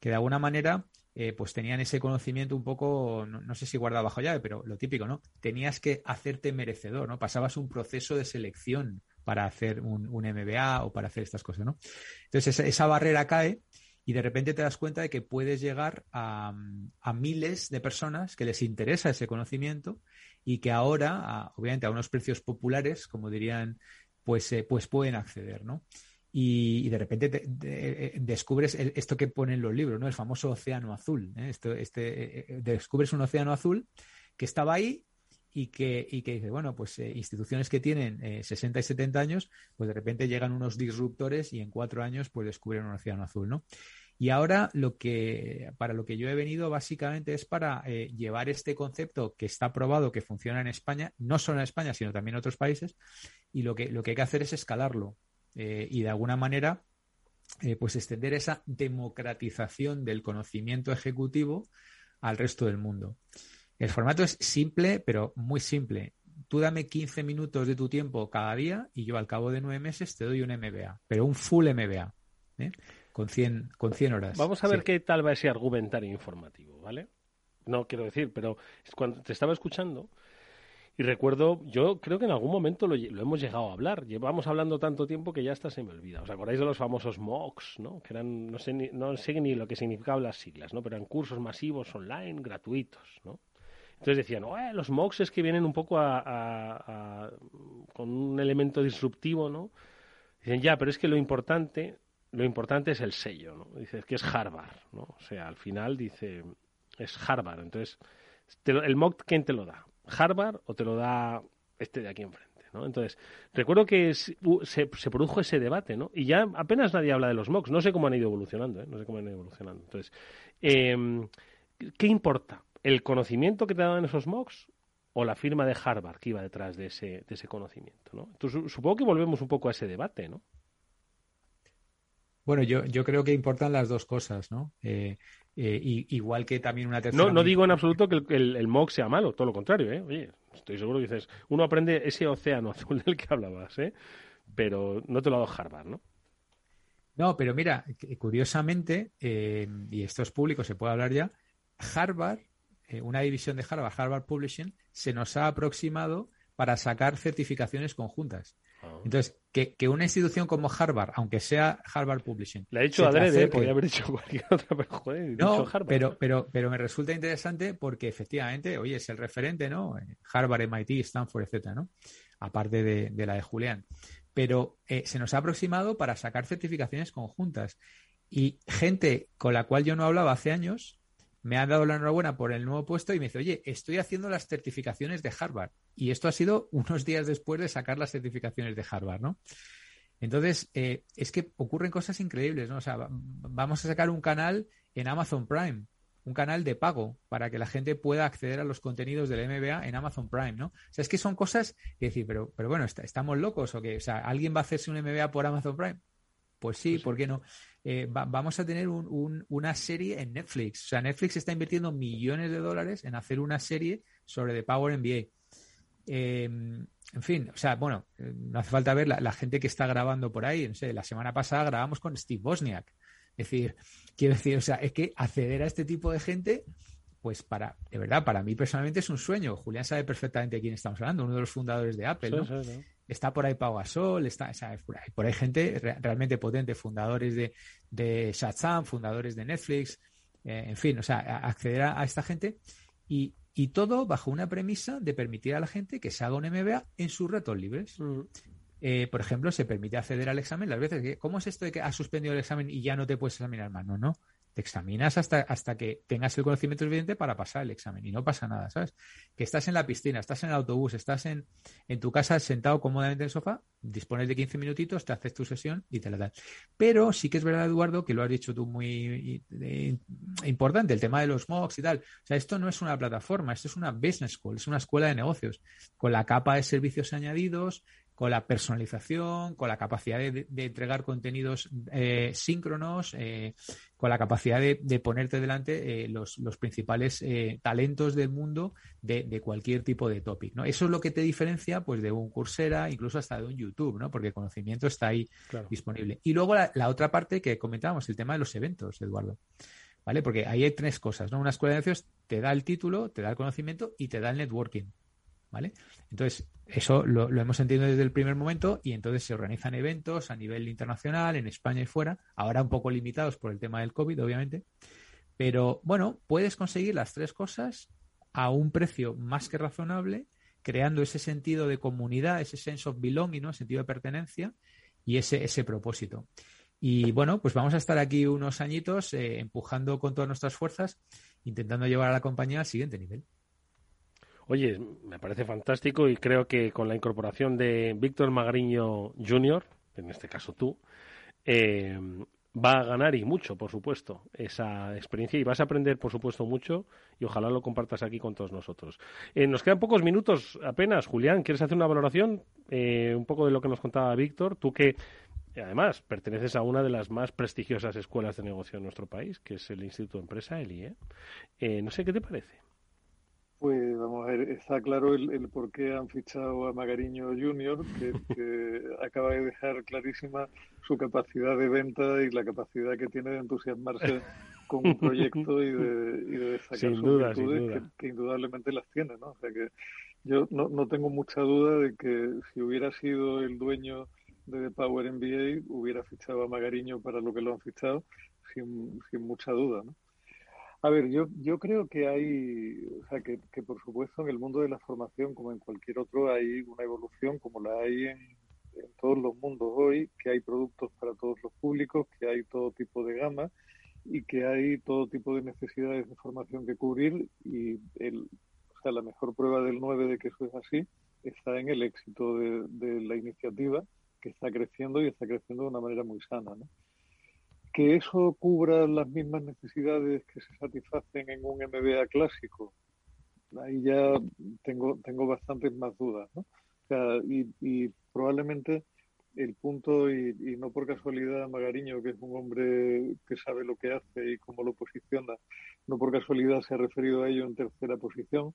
que de alguna manera eh, pues tenían ese conocimiento un poco, no, sé si guardado bajo llave, pero lo típico, ¿no? Tenías que hacerte merecedor, ¿no? Pasabas un proceso de selección para hacer un, MBA o para hacer estas cosas, ¿no? Entonces esa, barrera cae y de repente te das cuenta de que puedes llegar a, miles de personas que les interesa ese conocimiento y que ahora, obviamente a unos precios populares, como dirían, pues, eh, pues pueden acceder, ¿no? Y, de repente eh, descubres esto que ponen los libros, ¿no? El famoso océano azul. ¿eh? Esto, este, eh, descubres un océano azul que estaba ahí y que, y que dice, bueno, pues instituciones que tienen 60 y 70 años, pues de repente llegan unos disruptores y en cuatro años pues descubren un océano azul, ¿no? Y ahora lo que, para lo que yo he venido básicamente es para llevar este concepto que está probado, que funciona en España, no solo en España, sino también en otros países, y lo que, lo que hay que hacer es escalarlo. Eh, y de alguna manera eh, pues extender esa democratización del conocimiento ejecutivo al resto del mundo. El formato es simple, pero muy simple. Tú dame 15 minutos de tu tiempo cada día y yo al cabo de nueve meses te doy un MBA, pero un full MBA, ¿eh? con, 100, con 100 horas. Vamos a ver qué tal va ese argumentario informativo, ¿vale? No quiero decir, pero cuando te estaba escuchando, y recuerdo, yo creo que en algún momento lo, hemos llegado a hablar. Llevamos hablando tanto tiempo que ya hasta se me olvida. ¿Os acordáis de los famosos MOOCs, no? Que eran, no sé, ni, no sé ni lo que significaban las siglas, ¿no? Pero eran cursos masivos online, gratuitos, ¿no? Entonces decían, eh, los MOOCs es que vienen un poco a, con un elemento disruptivo, ¿no? Dicen, ya, pero es que lo importante, lo importante es el sello, ¿no? Dice, que es Harvard, ¿no? O sea, al final dice, es Harvard. Entonces, el MOOC, ¿quién te lo da? Harvard o te lo da este de aquí enfrente. ¿no? Entonces, recuerdo que se, produjo ese debate, ¿no? Y ya apenas nadie habla de los MOOCs. No sé cómo han ido evolucionando, ¿eh? No sé cómo han ido evolucionando. Entonces, em, ¿qué importa? ¿El conocimiento que te daban esos mocks o la firma de Harvard que iba detrás de ese, de ese conocimiento? ¿no? Entonces, supongo que volvemos un poco a ese debate, ¿no? Bueno, yo, yo creo que importan las dos cosas, ¿no? Eh, eh, igual que también una tercera. No, no digo en absoluto que el, el, MOOC sea malo, todo lo contrario, ¿eh? Oye, estoy seguro que dices, uno aprende ese océano azul del que hablabas, ¿eh? Pero no te lo ha dado Harvard, ¿no? No, pero mira, curiosamente, eh, y esto es público, se puede hablar ya, Harvard, eh, una división de Harvard, Harvard Publishing, se nos ha aproximado para sacar certificaciones conjuntas. Ah. Entonces, que, una institución como Harvard, aunque sea Harvard Publishing. Le ha dicho adrede, podría haber dicho [laughs] cualquier otra, pero joder, no, Pero, pero, pero me resulta interesante porque efectivamente, oye, es el referente, ¿no? Harvard, MIT, Stanford, etcétera, ¿no? Aparte de, de la de Julián pero eh, se nos ha aproximado para sacar certificaciones conjuntas. Y gente con la cual yo no hablaba hace años me ha dado la enhorabuena por el nuevo puesto y me dice, oye, estoy haciendo las certificaciones de Harvard. Y esto ha sido [laughs] unos días después de sacar las certificaciones de Harvard, ¿no? Entonces, eh, es que ocurren cosas increíbles, ¿no? O sea, vamos a sacar un canal en Amazon Prime un canal de pago para que la gente pueda acceder a los contenidos del MBA en Amazon Prime, ¿no? O sea, es que son cosas que decir, pero, pero bueno, ¿estamos locos o que, o sea, alguien va a hacerse un MBA por Amazon Prime? Pues sí, pues ¿por qué no? Eh, vamos a tener una serie en Netflix. O sea, Netflix está invirtiendo millones de dólares en hacer una serie sobre The Power MBA. Em, en fin, o sea, bueno, eh, no hace falta ver la, la, gente que está grabando por ahí. No sé, la semana pasada grabamos con Steve Bosniak. Es decir, [laughs] quiero decir, o sea, es que acceder a este tipo de gente, pues para, de verdad, para mí personalmente es un sueño. Julián sabe perfectamente de quién estamos hablando, uno de los fundadores de Apple, ¿no? Está por ahí Pau Gasol, está, por, ahí, por ahí gente realmente potente, fundadores de, de Shazam, fundadores de Netflix, eh, en fin, o sea, acceder a, esta gente y, y, todo bajo una premisa de permitir a la gente que se haga un MBA en sus retos libres. Mm. Eh, por ejemplo, se permite acceder al examen las veces que, ¿cómo es esto de que has suspendido el examen y ya no te puedes examinar más? No, no. Te examinas hasta, hasta que tengas el conocimiento suficiente para pasar el examen y no pasa nada, ¿sabes? Que estás en la piscina, estás en el autobús, estás en, en tu casa sentado cómodamente en el sofá, dispones de 15 minutitos, te haces tu sesión y te la das. Pero sí que es verdad, Eduardo, que lo has dicho tú muy importante, el tema de los mocks y tal. O sea, esto no es una plataforma, esto es una business school, es una escuela de negocios, con la capa de servicios añadidos, con la personalización, con la capacidad de, entregar contenidos eh, síncronos, eh, con la capacidad de, ponerte delante eh, los, principales talentos del mundo de, cualquier tipo de topic. ¿no? Eso es lo que te diferencia pues, de un Coursera, incluso hasta de un YouTube, ¿no? porque el conocimiento está ahí disponible. Y luego la, la, otra parte que comentábamos, el tema de los eventos, Eduardo. ¿Vale? Porque ahí hay tres cosas, ¿no? Una escuela de negocios te da el título, te da el conocimiento y te da el networking. ¿Vale? Entonces, eso lo, hemos entendido desde el primer momento y entonces se organizan eventos a nivel internacional, en España y fuera, ahora un poco limitados por el tema del COVID, obviamente. Pero bueno, puedes conseguir las tres cosas a un precio más que razonable, creando ese sentido de comunidad, ese sense of belonging, ¿no? sentido de pertenencia y ese, ese propósito. Y bueno, pues vamos a estar aquí unos añitos eh, empujando con todas nuestras fuerzas, intentando llevar a la compañía al siguiente nivel. Oye, me parece fantástico y creo que con la incorporación de Víctor Magriño Jr., en este caso tú, eh, va a ganar y mucho, por supuesto, esa experiencia y vas a aprender, por supuesto, mucho y ojalá lo compartas aquí con todos nosotros. Eh, nos quedan pocos minutos apenas. Julián, ¿quieres hacer una valoración eh, un poco de lo que nos contaba Víctor? Tú que además perteneces a una de las más prestigiosas escuelas de negocio en nuestro país, que es el Instituto de Empresa, el IE. no sé qué te parece. Pues vamos a ver, está claro el, por qué han fichado a Magariño Junior, que, [laughs] acaba de dejar clarísima su capacidad de venta y la capacidad que tiene de entusiasmarse con un proyecto y de, y de sacar sus virtudes Que, indudablemente las tiene, ¿no? O sea que yo no, no tengo mucha duda de que si hubiera sido el dueño de The Power MBA, hubiera fichado a Magariño para lo que lo han fichado, sin, sin mucha duda, ¿no? A ver, yo, yo creo que hay, o sea, que, que, por supuesto en el mundo de la formación, como en cualquier otro, hay una evolución como la hay en, todos los mundos hoy, que hay productos para todos los públicos, que hay todo tipo de gama y que hay todo tipo de necesidades de formación que cubrir y el, o sea, la mejor prueba del 9 de que eso es así está en el éxito de, de la iniciativa que está creciendo y está creciendo de una manera muy sana, ¿no? Que eso cubra las mismas necesidades que se satisfacen en un MBA clásico, ahí ya tengo, tengo bastantes más dudas, ¿no? y, probablemente el punto, y, no por casualidad Magariño, que es un hombre que sabe lo que hace y cómo lo posiciona, no por casualidad se ha referido a ello en tercera posición,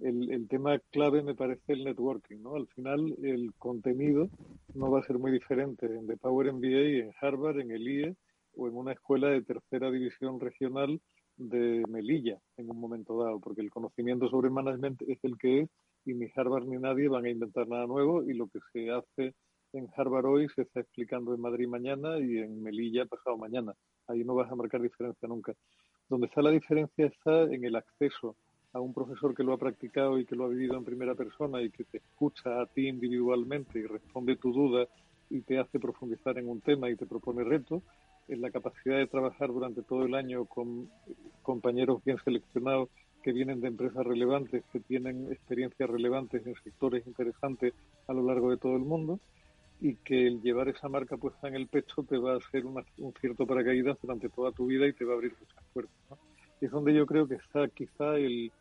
el, el, tema clave me parece el networking, ¿no? Al final el contenido no va a ser muy diferente en The Power MBA, en Harvard, en el IE o en una escuela de tercera división regional de Melilla en un momento dado, porque el conocimiento sobre management es el que es y ni Harvard ni nadie van a inventar nada nuevo y lo que se hace en Harvard hoy se está explicando en Madrid mañana y en Melilla pasado mañana. Ahí no vas a marcar diferencia nunca. Donde está la diferencia está en el acceso a un profesor que lo ha practicado y que lo ha vivido en primera persona y que te escucha a ti individualmente y responde tu duda y te hace profundizar en un tema y te propone retos, la capacidad de trabajar durante todo el año con compañeros bien seleccionados que vienen de empresas relevantes, que tienen experiencias relevantes en sectores interesantes a lo largo de todo el mundo y que el llevar esa marca puesta en el pecho te va a hacer un cierto paracaídas durante toda tu vida y te va a abrir muchas puertas. Es donde yo creo que está quizá el,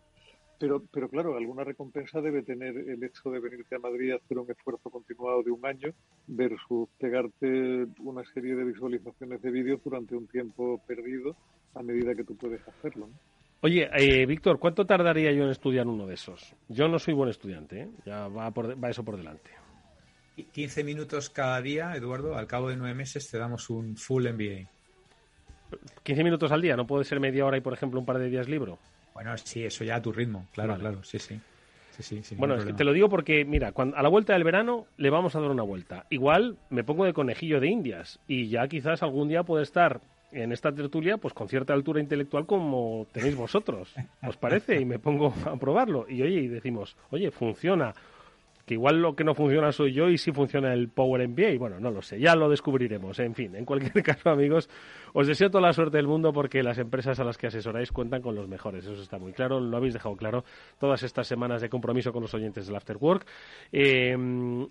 pero, pero claro, alguna recompensa debe tener el hecho de venirte a Madrid a hacer un esfuerzo continuado de un año versus pegarte una serie de visualizaciones de vídeos durante un tiempo perdido a medida que tú puedes hacerlo. Oye, eh, Víctor, ¿cuánto tardaría yo en estudiar uno de esos? Yo no soy buen estudiante, ¿eh? ya va, por, va eso por delante. 15 minutos cada día, Eduardo, al cabo de nueve meses te damos un full MBA. 15 minutos al día, ¿no puede ser media hora y, por ejemplo, un par de días libro? Bueno, sí, eso ya a tu ritmo, claro, claro, sí, sí. Sí, sí, bueno, te lo digo porque, mira, cuando, a la vuelta del verano le vamos a dar una vuelta. Igual me pongo de conejillo de indias y ya quizás algún día puede estar en esta tertulia pues con cierta altura intelectual como tenéis vosotros. ¿Os parece? Y me pongo a probarlo. Y oye, y decimos, oye, funciona que igual lo que no funciona soy yo y sí funciona el Power MBA. Bueno, no lo sé, ya lo descubriremos. En fin, en cualquier [laughs] caso, amigos, os deseo toda la suerte del mundo porque las empresas a las que asesoráis cuentan con los mejores. Eso está muy claro, lo habéis dejado claro todas estas semanas de compromiso con los oyentes del After Work eh,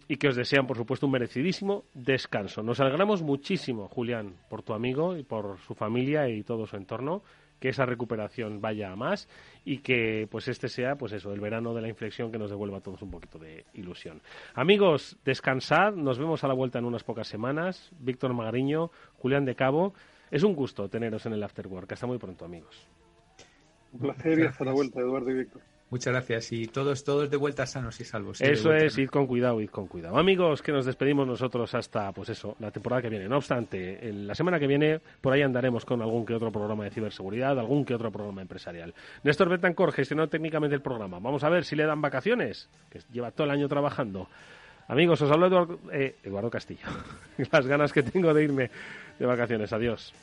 y que os desean, por supuesto, un merecidísimo descanso. Nos alegramos muchísimo, Julián, por tu amigo y por su familia y todo su entorno que esa recuperación vaya a más y que pues este sea pues eso, el verano de la inflexión que nos devuelva a todos un poquito de ilusión. Amigos, descansad, nos vemos a la vuelta en unas pocas semanas. Víctor Magariño, Julián de Cabo, es un gusto teneros en el Afterwork. Hasta muy pronto, amigos. Un placer y hasta la vuelta, Eduardo y Víctor. Muchas gracias y todos, todos de vuelta sanos y salvos. Eso es, id con cuidado, id con cuidado. Amigos, que nos despedimos nosotros hasta, pues eso, la temporada que viene. No obstante, la semana que viene por ahí andaremos con algún que otro programa de ciberseguridad, algún que otro programa empresarial. Néstor Betancor gestionó técnicamente el programa. Vamos a ver si le dan vacaciones, que lleva todo el año trabajando. Amigos, os hablo Eduardo, eh, Eduardo Castillo. [laughs] Las ganas que tengo de irme de vacaciones. Adiós.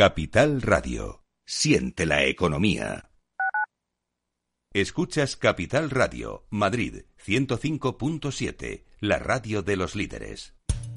Capital Radio. Siente la economía. Escuchas Capital Radio, Madrid 105.7, la radio de los líderes.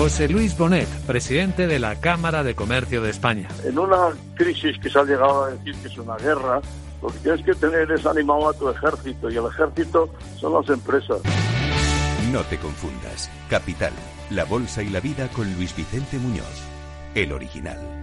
José Luis Bonet, presidente de la Cámara de Comercio de España. En una crisis que se ha llegado a decir que es una guerra, lo que tienes que tener es animado a tu ejército y el ejército son las empresas. No te confundas. Capital, la bolsa y la vida con Luis Vicente Muñoz, el original.